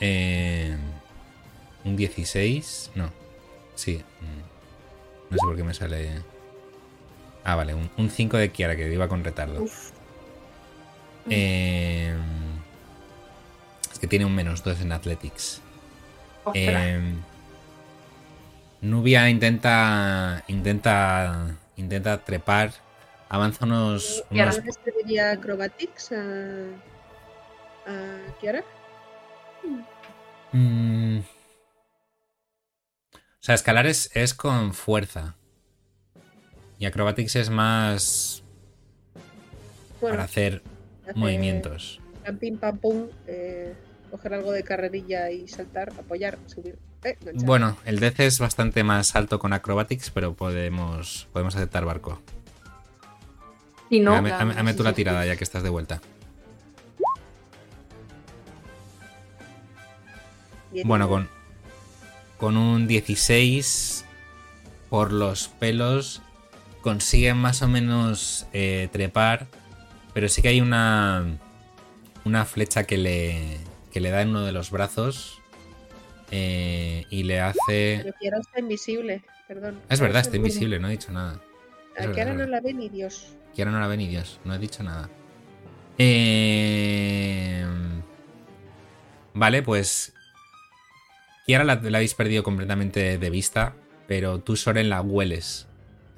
eh, Un 16. No. Sí. mm. No sé por qué me sale. Ah, vale. Un, un 5 de Kiara que iba con retardo. Uf. Eh, es que tiene un menos 2 en Athletics. Eh, Nubia intenta. Intenta. Intenta trepar. Avanza unos. Y ahora unos- ¿No le serviría acrobatics a, a Kiara? Mm. O sea, escalar es, es con fuerza. Y acrobatics es más Bueno, para hacer hace movimientos. Pam, pim, pam, pum. eh, coger algo de carrerilla y saltar, apoyar, subir. Eh. Bueno, el DC es bastante más alto con acrobatics, pero podemos, podemos aceptar barco. Si no, sí, tú la tirada sí. ya que estás de vuelta. Bueno, con, con un 16 por los pelos consiguen más o menos eh, trepar, pero sí que hay una, una flecha que le, que le da en uno de los brazos eh, y le hace... Pero Kiara está invisible, perdón. Es verdad, está invisible, no he dicho nada. es A verdad, Kiara es no la ve ni Dios. Que ahora no la ve ni Dios, no he dicho nada. Eh, Vale, pues. Kiara la, la habéis perdido completamente de vista, pero tú, Soren, la hueles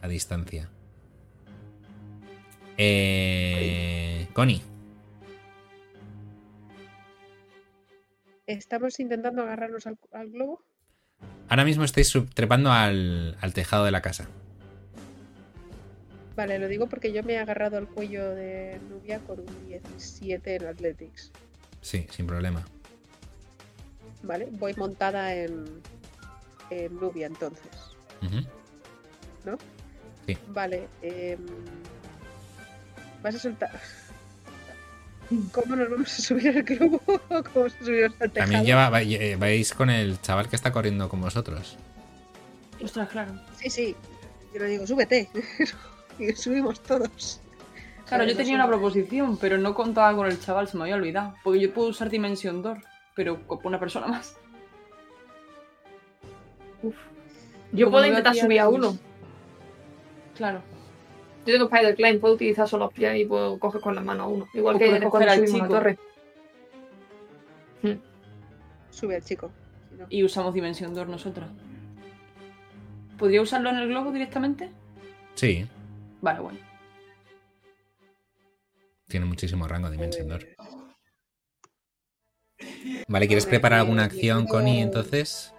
a distancia. Eh... Connie, Estamos intentando agarrarnos al, al globo. ahora mismo estáis trepando al, al tejado de la casa. Vale, lo digo porque yo me he agarrado al cuello de Nubia con un 17 en Athletics. Sí, sin problema. Vale, voy montada en, en Nubia entonces. Ujú. Vale, em, vas a soltar. ¿Cómo nos vamos a subir al globo? ¿Cómo se subimos al tejado? También lleva, va- eh, vais con el chaval que está corriendo con vosotros. Ostras, claro. Sí, sí. Yo le digo, súbete. y subimos todos. Claro, yo tenía una proposición, pero no contaba con el chaval, se me había olvidado. Porque yo puedo usar Dimension Door, pero con una persona más. yo Como puedo intentar subir a uno. Claro. Yo tengo Spider Climb, puedo utilizar solo los pies y puedo coger con las manos a uno. Igual O que cuando coger al subimos a la chico. torre. Sube al chico. Si no- Y usamos Dimension Door nosotras. ¿Podría usarlo en el globo directamente? Sí, Vale, bueno. tiene muchísimo rango Dimension Door. Vale, ¿quieres preparar alguna acción, Connie, entonces?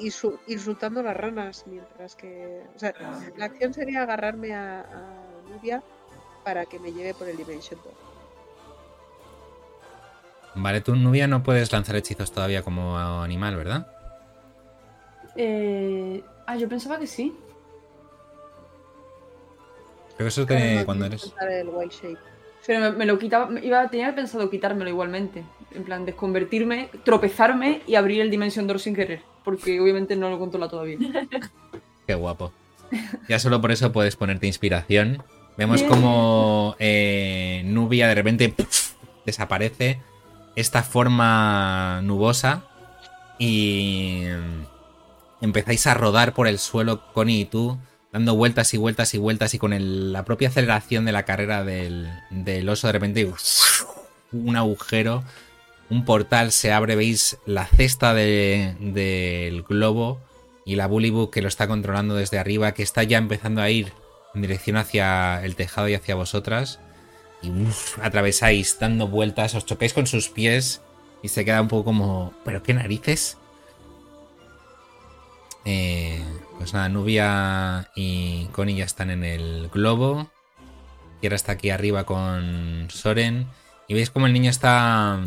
y su- insultando a las ranas mientras que. O sea, la acción sería agarrarme a, a Nubia para que me lleve por el Dimension Door. Vale, tú, Nubia, no puedes lanzar hechizos todavía como animal, ¿verdad? Eh... Ah, yo pensaba que sí. Creo que eso es Ahora de no cuando eres... el wild shape. Pero me, me lo quitaba, me iba, tenía pensado quitármelo igualmente. En plan, desconvertirme, tropezarme y abrir el Dimension Door sin querer. Porque obviamente no lo controla todavía. Qué guapo. Ya solo por eso puedes ponerte inspiración. Vemos como eh, Nubia de repente desaparece. Esta forma nubosa. Y empezáis a rodar por el suelo, Connie y tú, dando vueltas y vueltas y vueltas y con el- la propia aceleración de la carrera del, del oso de repente un agujero, un portal se abre, veis la cesta de- del globo y la Bullybug que lo está controlando desde arriba, que está ya empezando a ir en dirección hacia el tejado y hacia vosotras. Y uf, atravesáis dando vueltas, os chocáis con sus pies y se queda un poco como... ¿Pero qué narices? Eh, pues nada, Nubia y Connie ya están en el globo. Kiera está aquí arriba con Soren. Y veis como el niño está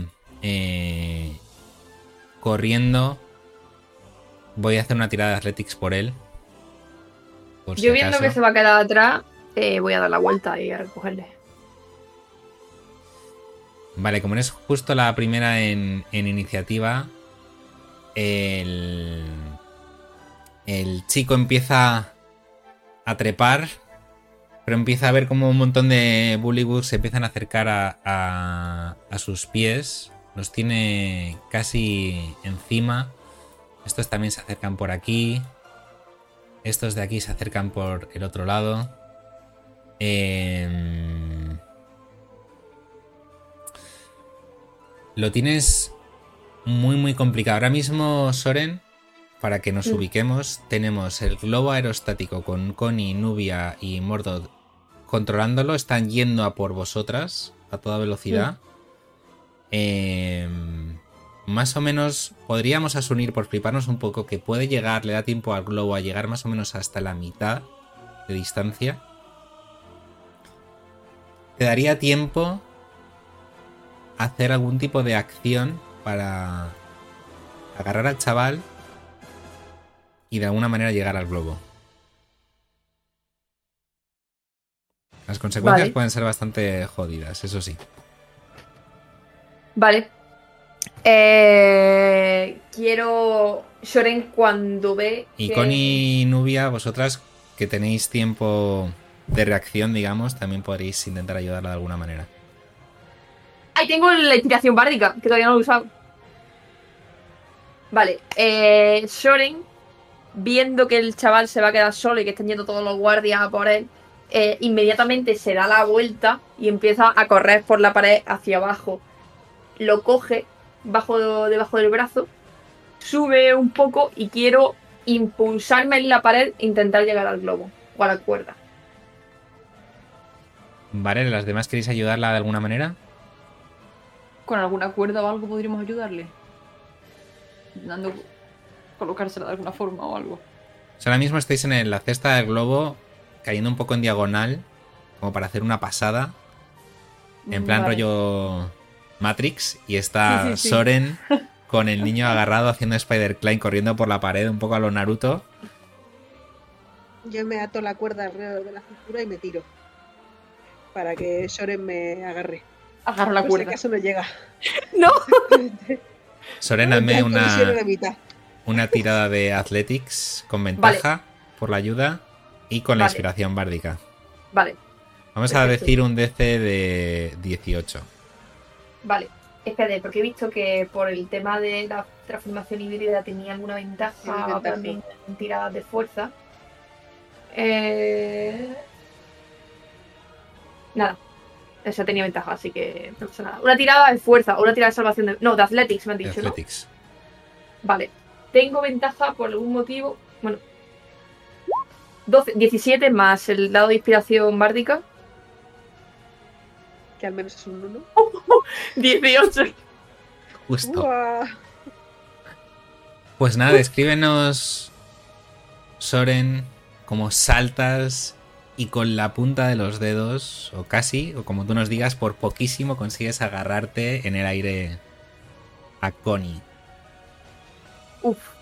eh, corriendo. Voy a hacer una tirada de Athletics por él. Por si Yo viendo que se va a quedar atrás, eh, voy a dar la vuelta y a recogerle. Vale, como eres justo la primera en, en iniciativa, el, el chico empieza a trepar, pero empieza a ver como un montón de bullybugs se empiezan a acercar a, a- a sus pies, los tiene casi encima, Estos también se acercan por aquí. Estos de aquí se acercan por el otro lado. Em, Lo tienes muy muy complicado. Ahora mismo, Soren, para que nos Mm. ubiquemos, tenemos el globo aerostático con Connie, Nubia y Mordod controlándolo. Están yendo a por vosotras a toda velocidad. Em, más o menos podríamos asumir, por fliparnos un poco, que puede llegar, le da tiempo al globo a llegar más o menos hasta la mitad de distancia. Te daría tiempo a hacer algún tipo de acción para agarrar al chaval y de alguna manera llegar al globo. Las consecuencias Vale. pueden ser bastante jodidas, eso sí. Vale. Eh, quiero. Shoren cuando ve. Y que- Connie y Nubia, vosotras que tenéis tiempo de reacción, digamos, también podréis intentar ayudarla de alguna manera. Ahí tengo la inspiración bárdica, que todavía no lo he usado. Vale. Eh, Shoren, viendo que el chaval se va a quedar solo y que están yendo todos los guardias a por él, eh, inmediatamente se da la vuelta y empieza a correr por la pared hacia abajo. Lo coge bajo, debajo del brazo, sube un poco y quiero impulsarme en la pared e intentar llegar al globo o a la cuerda. Vale, ¿las demás queréis ayudarla de alguna manera? ¿Con alguna cuerda o algo podríamos ayudarle? Dando colocársela de alguna forma o algo. O sea, ahora mismo estáis en la cesta del globo, cayendo un poco en diagonal, como para hacer una pasada, en plan Vale. rollo Matrix, y está Sí, sí, sí. Soren con el niño agarrado haciendo Spider Climb corriendo por la pared, un poco a lo Naruto. Yo me ato la cuerda alrededor de la cintura y me tiro. Para que Soren me agarre. Agarro la Por si cuerda. acaso no llega. ¡No! Soren, hazme una, una tirada de Athletics con ventaja por la ayuda y con la inspiración bárdica. Vale, Vamos a decir un DC de 18. Vale, espérate, porque he visto que por el tema de la transformación híbrida tenía alguna ventaja, también en tiradas de fuerza. Eh... Nada, esa tenía ventaja, así que no pasa nada. Una tirada de fuerza o una tirada de salvación de... No, de Athletics me han dicho, ¿no? Athletics. Vale, tengo ventaja por algún motivo, bueno... 12, 17 más el dado de inspiración bárdica. Que al menos es un 1. 18. Justo. Pues nada, descríbenos, Soren, como saltas y con la punta de los dedos, o casi, o como tú nos digas, por poquísimo consigues agarrarte en el aire a Connie. Uf.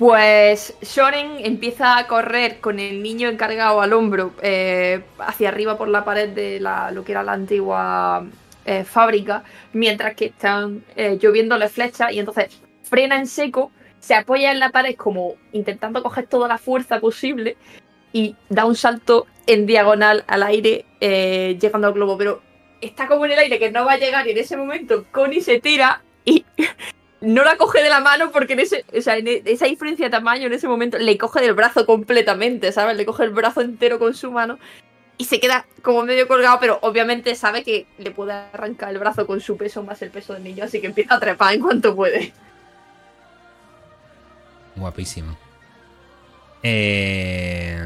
Pues Shoren empieza a correr con el niño encargado al hombro eh, hacia arriba por la pared de la, lo que era la antigua eh, fábrica, mientras que están eh, lloviéndole flechas y entonces frena en seco, se apoya en la pared como intentando coger toda la fuerza posible y da un salto en diagonal al aire eh, llegando al globo, pero está como en el aire que no va a llegar y en ese momento Connie se tira y no la coge de la mano porque en ese, o sea, en e- esa diferencia de tamaño en ese momento le coge del brazo completamente, ¿sabes? Le coge el brazo entero con su mano y se queda como medio colgado, pero obviamente sabe que le puede arrancar el brazo con su peso más el peso del niño, así que empieza a trepar en cuanto puede. Guapísimo. Eh...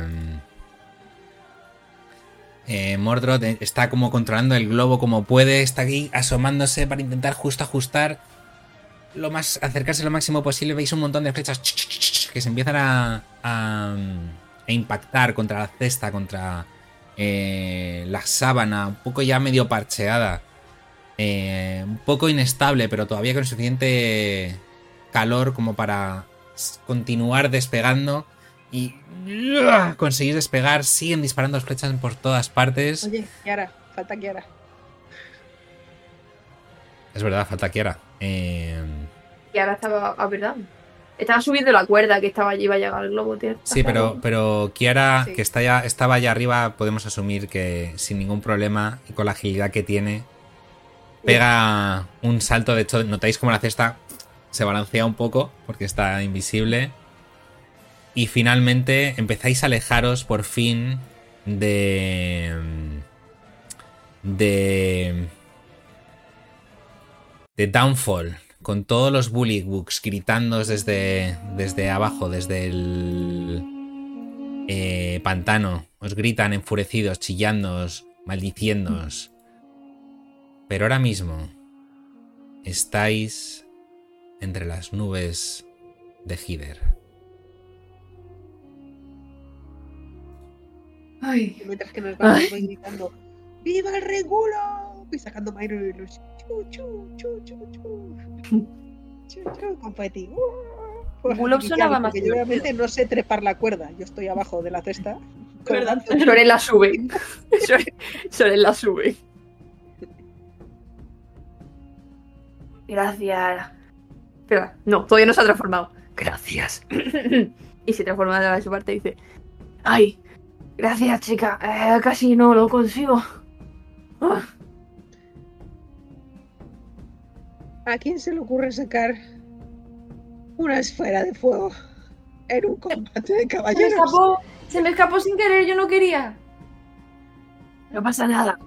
Eh, Mordred eh, está como controlando el globo como puede, está aquí asomándose para intentar justo ajustar lo más, acercarse lo máximo posible. Veis un montón de flechas que se empiezan a, a, a impactar contra la cesta, contra eh, la sábana, un poco ya medio parcheada, eh, un poco inestable, pero todavía con suficiente calor como para continuar despegando y conseguir despegar. Siguen disparando flechas por todas partes. Oye, Kiara, falta Kiara. Es verdad, falta Kiara. Eh, Y ahora estaba, a verdad, estaba subiendo la cuerda que estaba allí, iba a llegar al globo, tío. sí, pero, pero Kiara, Sí. que está ya, estaba allá arriba, podemos asumir que sin ningún problema y con la agilidad que tiene, pega un salto. De hecho, notáis como la cesta se balancea un poco porque está invisible. Y finalmente empezáis a alejaros por fin de. de. De Downfall. Con todos los bullywugs gritando desde, desde abajo, desde el eh, pantano. Os gritan enfurecidos, chillándoos, maldiciéndoos. Pero ahora mismo estáis entre las nubes de Hider. Ay, mientras que nos vamos voy gritando ¡Viva el regulo! Y sacando Myro y los chu chu chu chu chu chu chu confeti. ¡Uh! Sonaba más yo obviamente no sé trepar la cuerda. Yo estoy abajo de la cesta. Soren la sube. Soren la sube. Gracias. Espera, no, todavía no se ha transformado. Gracias. y se transforma de su parte y dice: Ay, gracias, chica. Eh, casi no lo consigo. Ah, ¿A quién se le ocurre sacar una esfera de fuego en un combate de se me caballeros? escapó. Se me escapó sin querer, yo no quería. no pasa nada.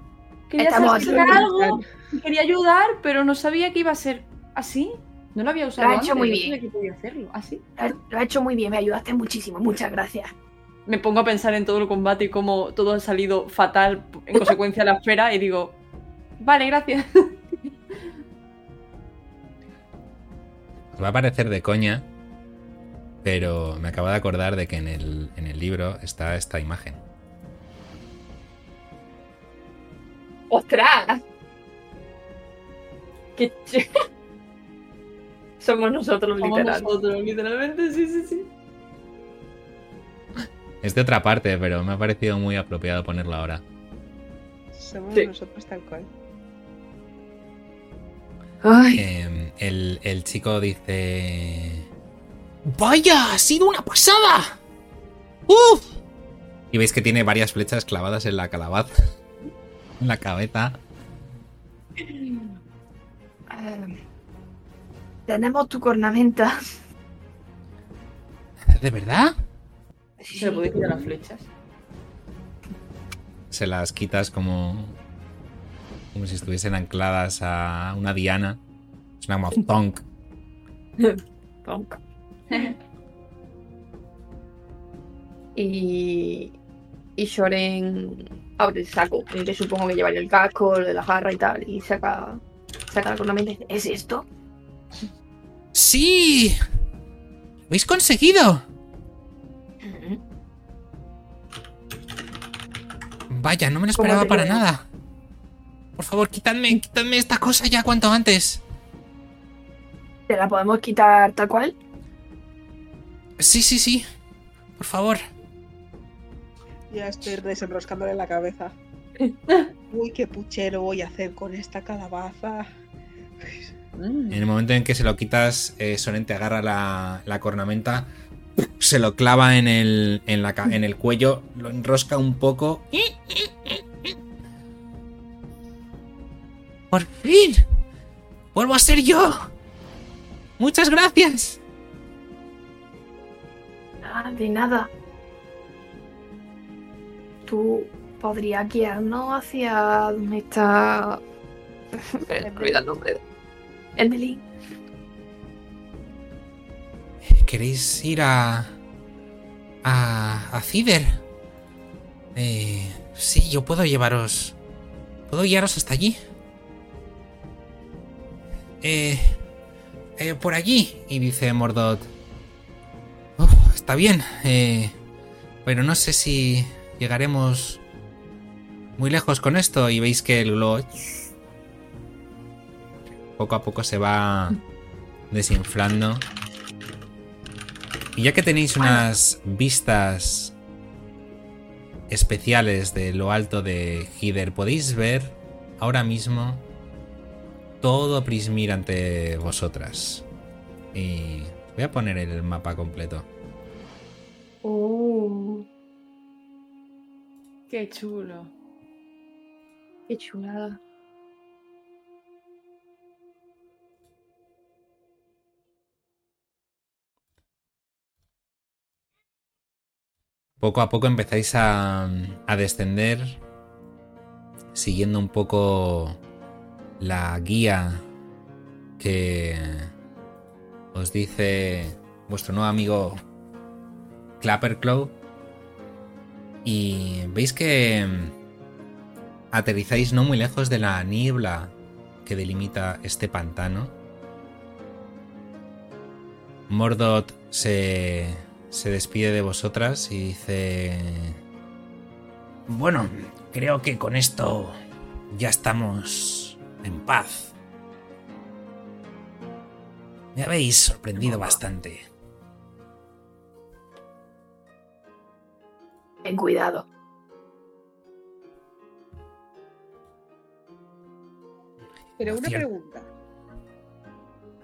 Quería Estamos sacar aquí. algo. Quería ayudar, pero no sabía que iba a ser así. No lo había usado Lo ha hecho antes, muy bien. sabía que podía hacerlo. Así. Lo- Lo ha hecho muy bien, me ayudaste muchísimo. Muchas gracias. me pongo a pensar en todo el combate y cómo todo ha salido fatal en consecuencia de la esfera y digo, vale, gracias. va a parecer de coña, pero me acabo de acordar de que en el, en el libro está esta imagen. ¡Ostras! ¡Qué ch- Somos nosotros, Somos literal. nosotros, literalmente, sí, sí, sí. Es de otra parte, pero me ha parecido muy apropiado ponerlo ahora. Somos Sí. nosotros tal cual. Ay, Eh, el, el chico dice... ¡Vaya! ¡Ha sido una pasada! ¡Uf! Y veis que tiene varias flechas clavadas en la calabaza. En la cabeza. eh, tenemos tu cornamenta. ¿De verdad? Se le puede quitar las flechas. Se las quitas como... Como si estuviesen ancladas a una diana. Es una tonk. Tonka. y. Y Shoren abre el saco. en el que supongo que llevaría el casco, el de la jarra y tal. Y saca. Saca la cornamenta y dice: ¿Es esto? ¡Sí! ¡Lo habéis conseguido! Vaya, no me lo ¿Cómo esperaba para nada. Por favor, quitadme, quitadme esta cosa ya cuanto antes. ¿Te la podemos quitar tal cual? Sí, sí, sí. Por favor. Ya estoy desenroscándole la cabeza. Uy, qué puchero voy a hacer con esta calabaza. Mm. En el momento en que se lo quitas, eh, agarra la, la cornamenta, se lo clava en el, en, la en el cuello, lo enrosca un poco. ¡Por fin! ¡Vuelvo a ser yo! ¡Muchas gracias! Nada, de nada. Tú podrías guiarnos hacia donde está. Me he olvidado el nombre. de- Endelin. ¿Queréis ir a. a. a Cider? Eh. Sí, yo puedo llevaros. ¿Puedo guiaros hasta allí? Eh. eh, por allí. Y dice Mordot. "Uf, está bien. Eh. Pero no sé si llegaremos muy lejos con esto. Y veis que el globo poco a poco se va desinflando. Y ya que tenéis unas vistas especiales de lo alto de Hider, podéis ver ahora mismo todo Prismir ante vosotras. Y voy a poner el mapa completo. ¡Oh! ¡Qué chulo! ¡Qué chulada! Poco a poco empezáis a, a descender siguiendo un poco la guía que os dice vuestro nuevo amigo Clapperclaw. Y veis que aterrizáis no muy lejos de la niebla que delimita este pantano. Mordot se, se despide de vosotras y dice... Bueno, creo que con esto ya estamos en paz. Me habéis sorprendido bastante. Ten cuidado. Pero una pregunta.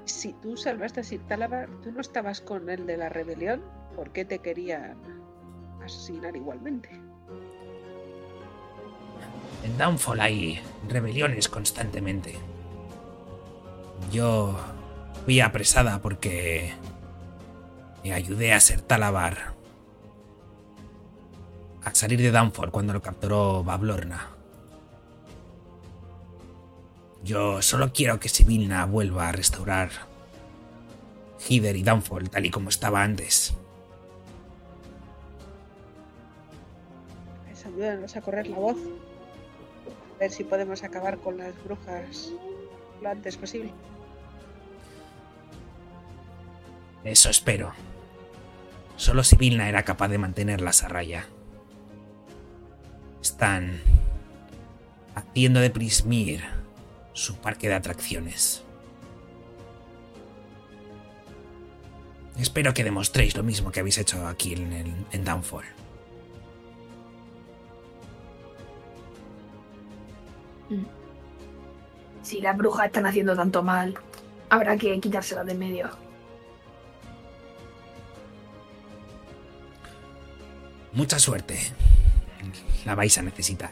Si tú salvaste a Sir Talabar, ¿tú no estabas con el de la rebelión? ¿Por qué te querían asesinar igualmente? En Downfall hay rebeliones constantemente. Yo fui apresada porque me ayudé a ser Talabar a salir de Downfall cuando lo capturó Bablorna. Yo solo quiero que Sibilna vuelva a restaurar Hider y Downfall tal y como estaba antes. Ayúdanos a correr la voz. Ver si podemos acabar con las brujas lo antes posible. Eso espero. Solo Sibilna era capaz de mantenerlas a raya. Están haciendo de Prismir su parque de atracciones. Espero que demostréis lo mismo que habéis hecho aquí en, el- en Downfall. Si las brujas están haciendo tanto mal, habrá que quitárselas de en medio. Mucha suerte. La vais a necesitar.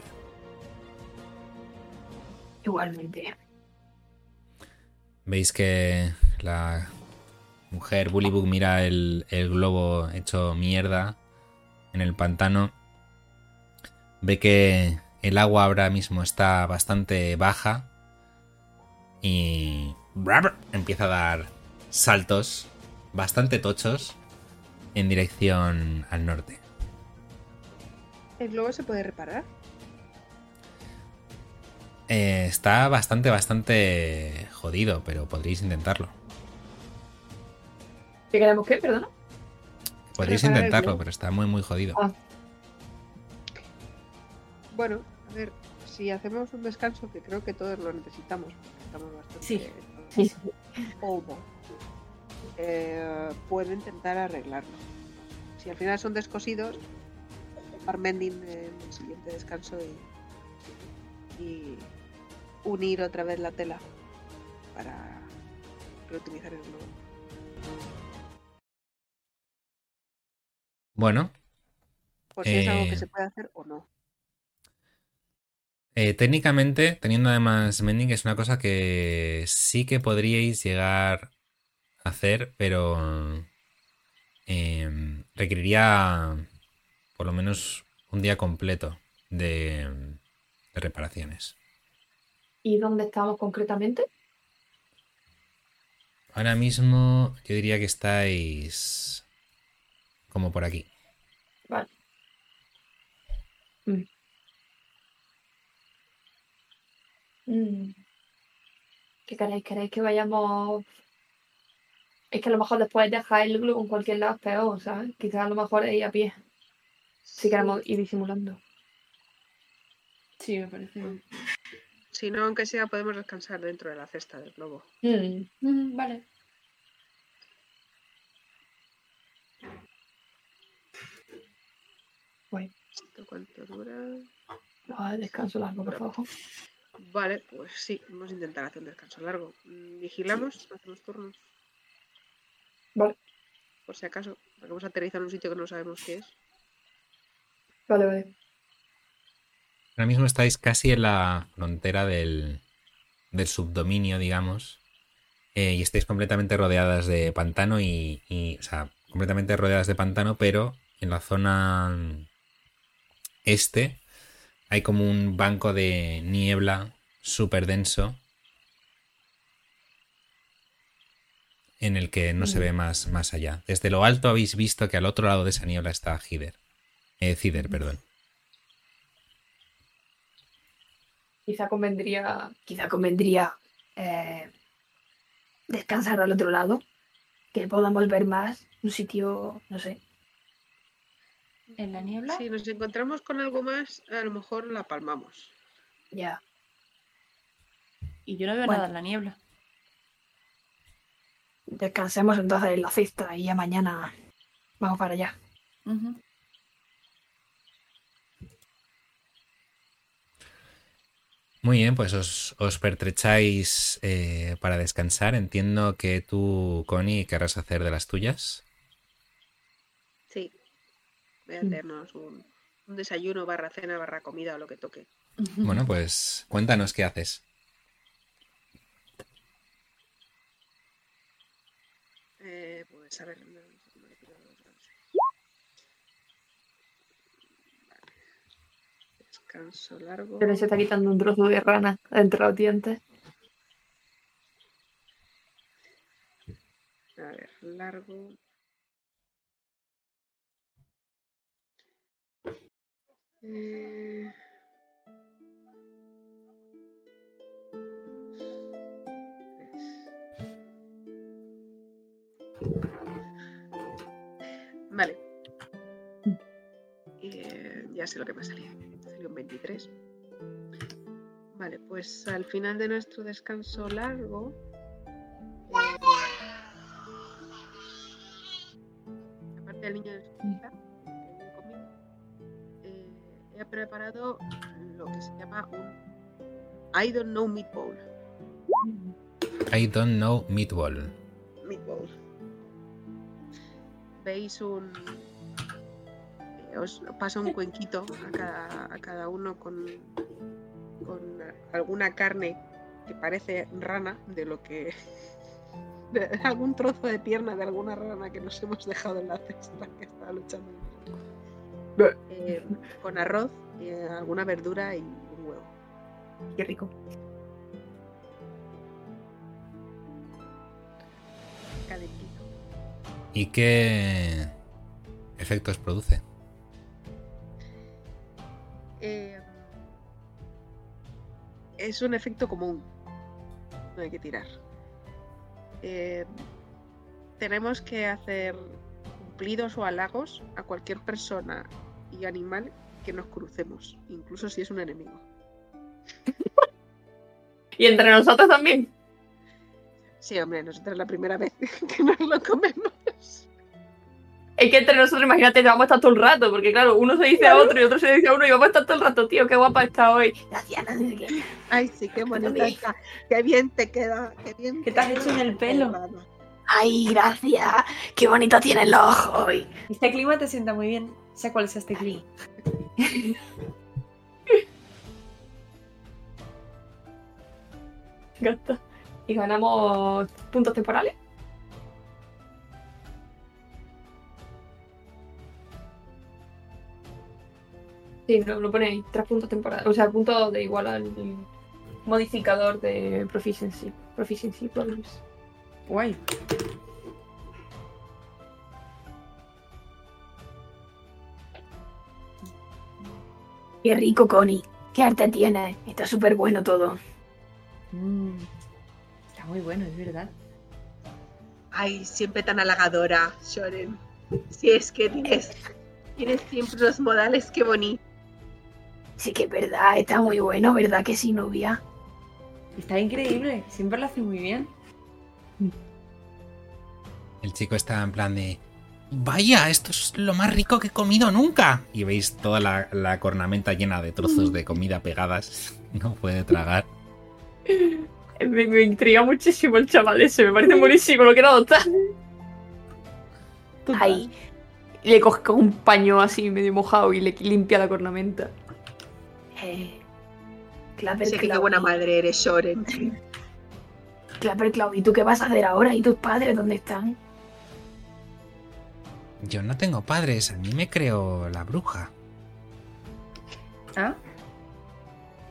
Igualmente. Veis que la mujer Bullybug mira el, el globo hecho mierda en el pantano. Ve que el agua ahora mismo está bastante baja y empieza a dar saltos bastante tochos en dirección al norte. ¿El globo se puede reparar? Eh, está bastante, bastante jodido, pero podréis intentarlo. ¿Qué queremos qué? Perdona. Podréis intentarlo, pero está muy, muy jodido. Ah. Bueno, a ver, si hacemos un descanso, que creo que todos lo necesitamos, porque estamos bastante Sí. Sí. polvo, eh, puedo intentar arreglarlo. Si al final son descosidos, Armending en el siguiente descanso y, y unir otra vez la tela para reutilizar el globo. Bueno, Por si es algo Eh, que se puede hacer o no. Eh, técnicamente, teniendo además Mending, es una cosa que sí que podríais llegar a hacer, pero em, requeriría por lo menos un día completo de, de reparaciones. ¿Y dónde estamos concretamente? Ahora mismo yo diría que estáis como por aquí. Vale. Mm. Mm. ¿Qué queréis? ¿Queréis que vayamos? Es que a lo mejor después dejar el globo en cualquier lado es peor, ¿sabes? Quizás a lo mejor es ir a pie. Si queremos ir disimulando. Sí, me parece. bien. Si no, aunque sea, podemos descansar dentro de la cesta del globo. Mm. Mm, vale. Bueno, ¿Esto cuánto dura? no, descanso largo, por favor. Vale, pues sí, vamos a intentar hacer un descanso largo. Mm, Vigilamos, hacemos turnos. Vale. Por si acaso, porque vamos a aterrizar en un sitio que no sabemos qué es. Vale, vale. Ahora mismo estáis casi en la frontera del, del subdominio, digamos. eh, y estáis completamente rodeadas de pantano y, y, O sea, completamente rodeadas de pantano, pero en la zona este, hay como un banco de niebla súper denso en el que no se ve más, más allá. Desde lo alto habéis visto que al otro lado de esa niebla está Hider. Eh, Cider, perdón. Quizá convendría, quizá convendría eh, descansar al otro lado, que podamos ver más, un sitio, no sé. ¿En la niebla? Si nos encontramos con algo más, a lo mejor la palmamos. Ya. Y yo no veo Bueno. nada en la niebla. Descansemos entonces en la cesta y ya mañana vamos para allá. Ujú. Muy bien, pues os, os pertrecháis eh, para descansar. Entiendo que tú, Connie, querrás hacer de las tuyas. Voy a Mm. hacernos un, un desayuno, barra cena, barra comida o lo que toque. Bueno, pues cuéntanos qué haces. Eh, pues a ver. no, no, no, no, no, no. Vale. Descanso largo. Pero se está quitando un trozo de rana entre los dientes. A ver, largo. Eh, Vale. Eh, ya sé lo que me. Me salió un 23. Vale, pues al final de nuestro descanso largo. aparte del niño de he preparado lo que se llama un I don't know meatball. I don't know meatball. Meatball. Veis un. eh, os paso un cuenquito a cada, a cada uno con, con alguna carne que parece rana, de lo que. de algún trozo de pierna de alguna rana que nos hemos dejado en la cesta que estaba luchando. Eh, con arroz, eh, alguna verdura y un huevo. Qué rico. Calentito. ¿Y qué efectos produce? Eh, es un efecto común. No hay que tirar. Eh, tenemos que hacer cumplidos o halagos a cualquier persona y animal que nos crucemos, incluso si es un enemigo. Y entre nosotros también. Sí, hombre, nosotros es la primera vez que nos lo comemos. Es que entre nosotros, imagínate, vamos a estar todo el rato, porque claro, uno se dice a otro y otro se dice a uno y vamos a estar todo el rato, tío, qué guapa está hoy. Gracias. Ay, sí, qué bonita está. Qué bien te queda. Qué bien ¿Qué te has hecho en el pelo? Ay, gracias. Qué bonito tienen los ojos hoy. Este clima te sienta muy bien. Sé cuál es este clima. Gasta. Y ganamos puntos temporales. Sí, lo, lo pone ahí, tres puntos temporales. O sea, punto de igual al modificador de proficiency. Proficiency bonus. Guay. Qué rico, Connie. Qué arte tienes. Está súper bueno todo. Mm, Está muy bueno, es verdad. Ay, siempre tan halagadora, Shoren. Si es que tienes, tienes siempre unos modales, qué bonito. Sí que es verdad, está muy bueno, ¿verdad que sí, novia? Está increíble. Siempre lo hace muy bien. El chico está en plan de... Vaya, esto es lo más rico que he comido nunca. Y veis toda la, la cornamenta llena de trozos de comida pegadas. No puede tragar. Me, me intriga muchísimo el chaval ese, me parece buenísimo, lo quiero adoptar. Ahí. Le coge con un paño así medio mojado y le limpia la cornamenta. Eh, Clapper Sí, que qué buena madre eres, Shoren. Clapper Clau, ¿y tú qué vas a hacer ahora? ¿Y tus padres dónde están? Yo no tengo padres, a mí me creó la bruja. ¿Ah?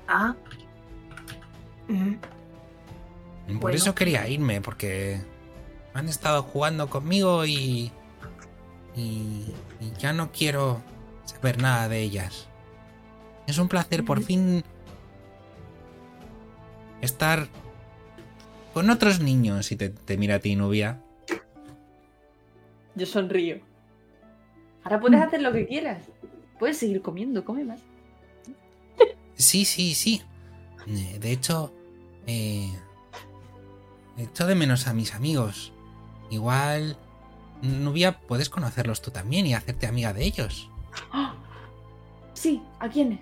Ah. Mm. Por Bueno. eso quería irme, porque han estado jugando conmigo y, y. y ya no quiero saber nada de ellas. Es un placer por fin estar con otros niños. Y te, te mira a ti, Nubia. Yo sonrío. Ahora puedes hacer lo que quieras. Puedes seguir comiendo, come más. Sí, sí, sí. Eh, De hecho, eh, echo de menos a mis amigos. Igual, Nubia, puedes conocerlos tú también y hacerte amiga de ellos. Sí, ¿a quiénes?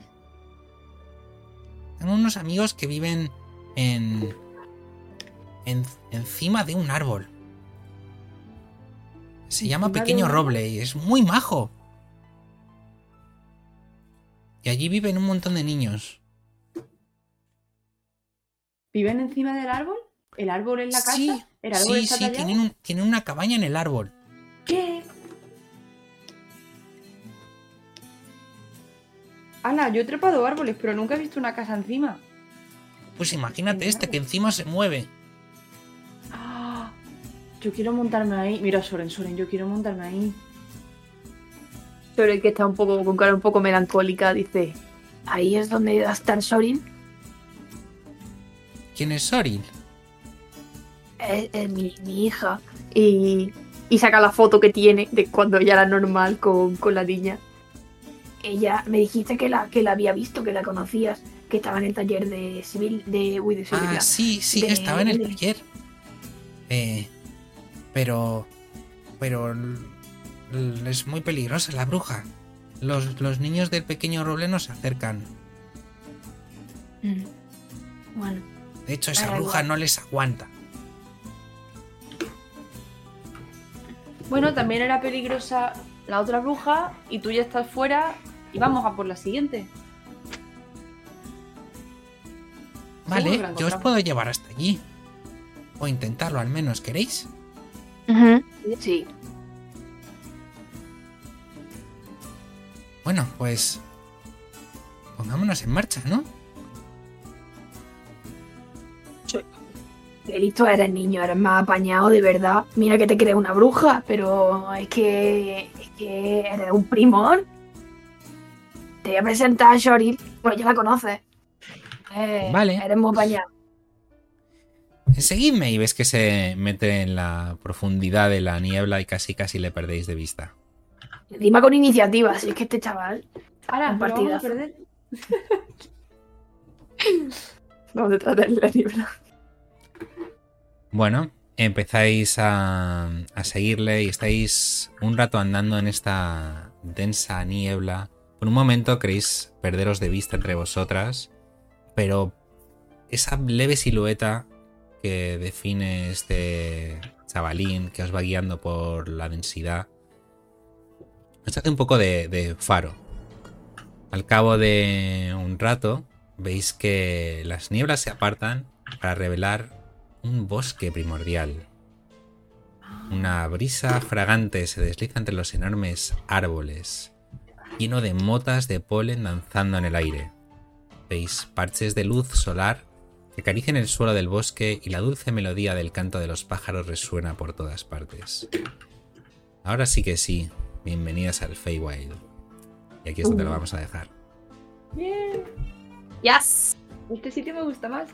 Tengo unos amigos que viven en, en encima de un árbol. Se llama ¿Encima de Pequeño? Roble y es muy majo. Y allí viven un montón de niños. ¿Viven encima del árbol? ¿El árbol en la casa? Sí, ¿El árbol sí, tienen, un- tienen una cabaña en el árbol. ¿Qué? Ana, yo he trepado árboles, pero nunca he visto una casa encima. Pues imagínate este que encima se mueve. Yo quiero montarme ahí. Mira, Soren, Soren, yo quiero montarme ahí. El que está un poco con cara un poco melancólica dice: Ahí es donde va a estar Sorin. ¿Quién es Soril? Es, es mi, mi hija. Y, y saca la foto que tiene de cuando ella era normal con, con la niña. Ella me dijiste que la, que la había visto, que la conocías, que estaba en el taller de civil, de, uy, de civil, Ah, sí, sí, de- estaba en el de- taller. Eh, pero. Pero. Es muy peligrosa la bruja. Los, los niños del pequeño roble no se acercan. Mm. Bueno, De hecho, esa bruja no les aguanta. Bueno, también era peligrosa la otra bruja y tú ya estás fuera y vamos a por la siguiente. Vale, yo os puedo llevar hasta allí. O intentarlo al menos, ¿queréis? Sí. Bueno, pues. Pongámonos en marcha, ¿no? Qué listo eres, niño, eres más apañado, de verdad. Mira que te crees una bruja, pero es que. Es que eres un primor. Te voy a presentar a Shoril. Bueno, ya la conoces. Eh, Vale. Eres muy apañado. Seguidme y ves que se mete en la profundidad de la niebla y casi casi le perdéis de vista. Encima con iniciativa, así es que este chaval. Ahora, Un ¿lo vamos a partidazo. perder? Vamos detrás de la niebla. Bueno, empezáis a, a seguirle y estáis un rato andando en esta densa niebla. Por un momento queréis perderos de vista entre vosotras, pero esa leve silueta que define este chavalín que os va guiando por la densidad os hace un poco de, de faro. Al cabo de un rato veis que las nieblas se apartan para revelar un bosque primordial. Una brisa fragante se desliza entre los enormes árboles, lleno de motas de polen danzando en el aire. Veis parches de luz solar que acarician el suelo del bosque y la dulce melodía del canto de los pájaros resuena por todas partes. Ahora sí que sí, bienvenidas al Feywild. Y aquí es donde lo vamos a dejar. Bien. Yes. Este sitio me gusta más.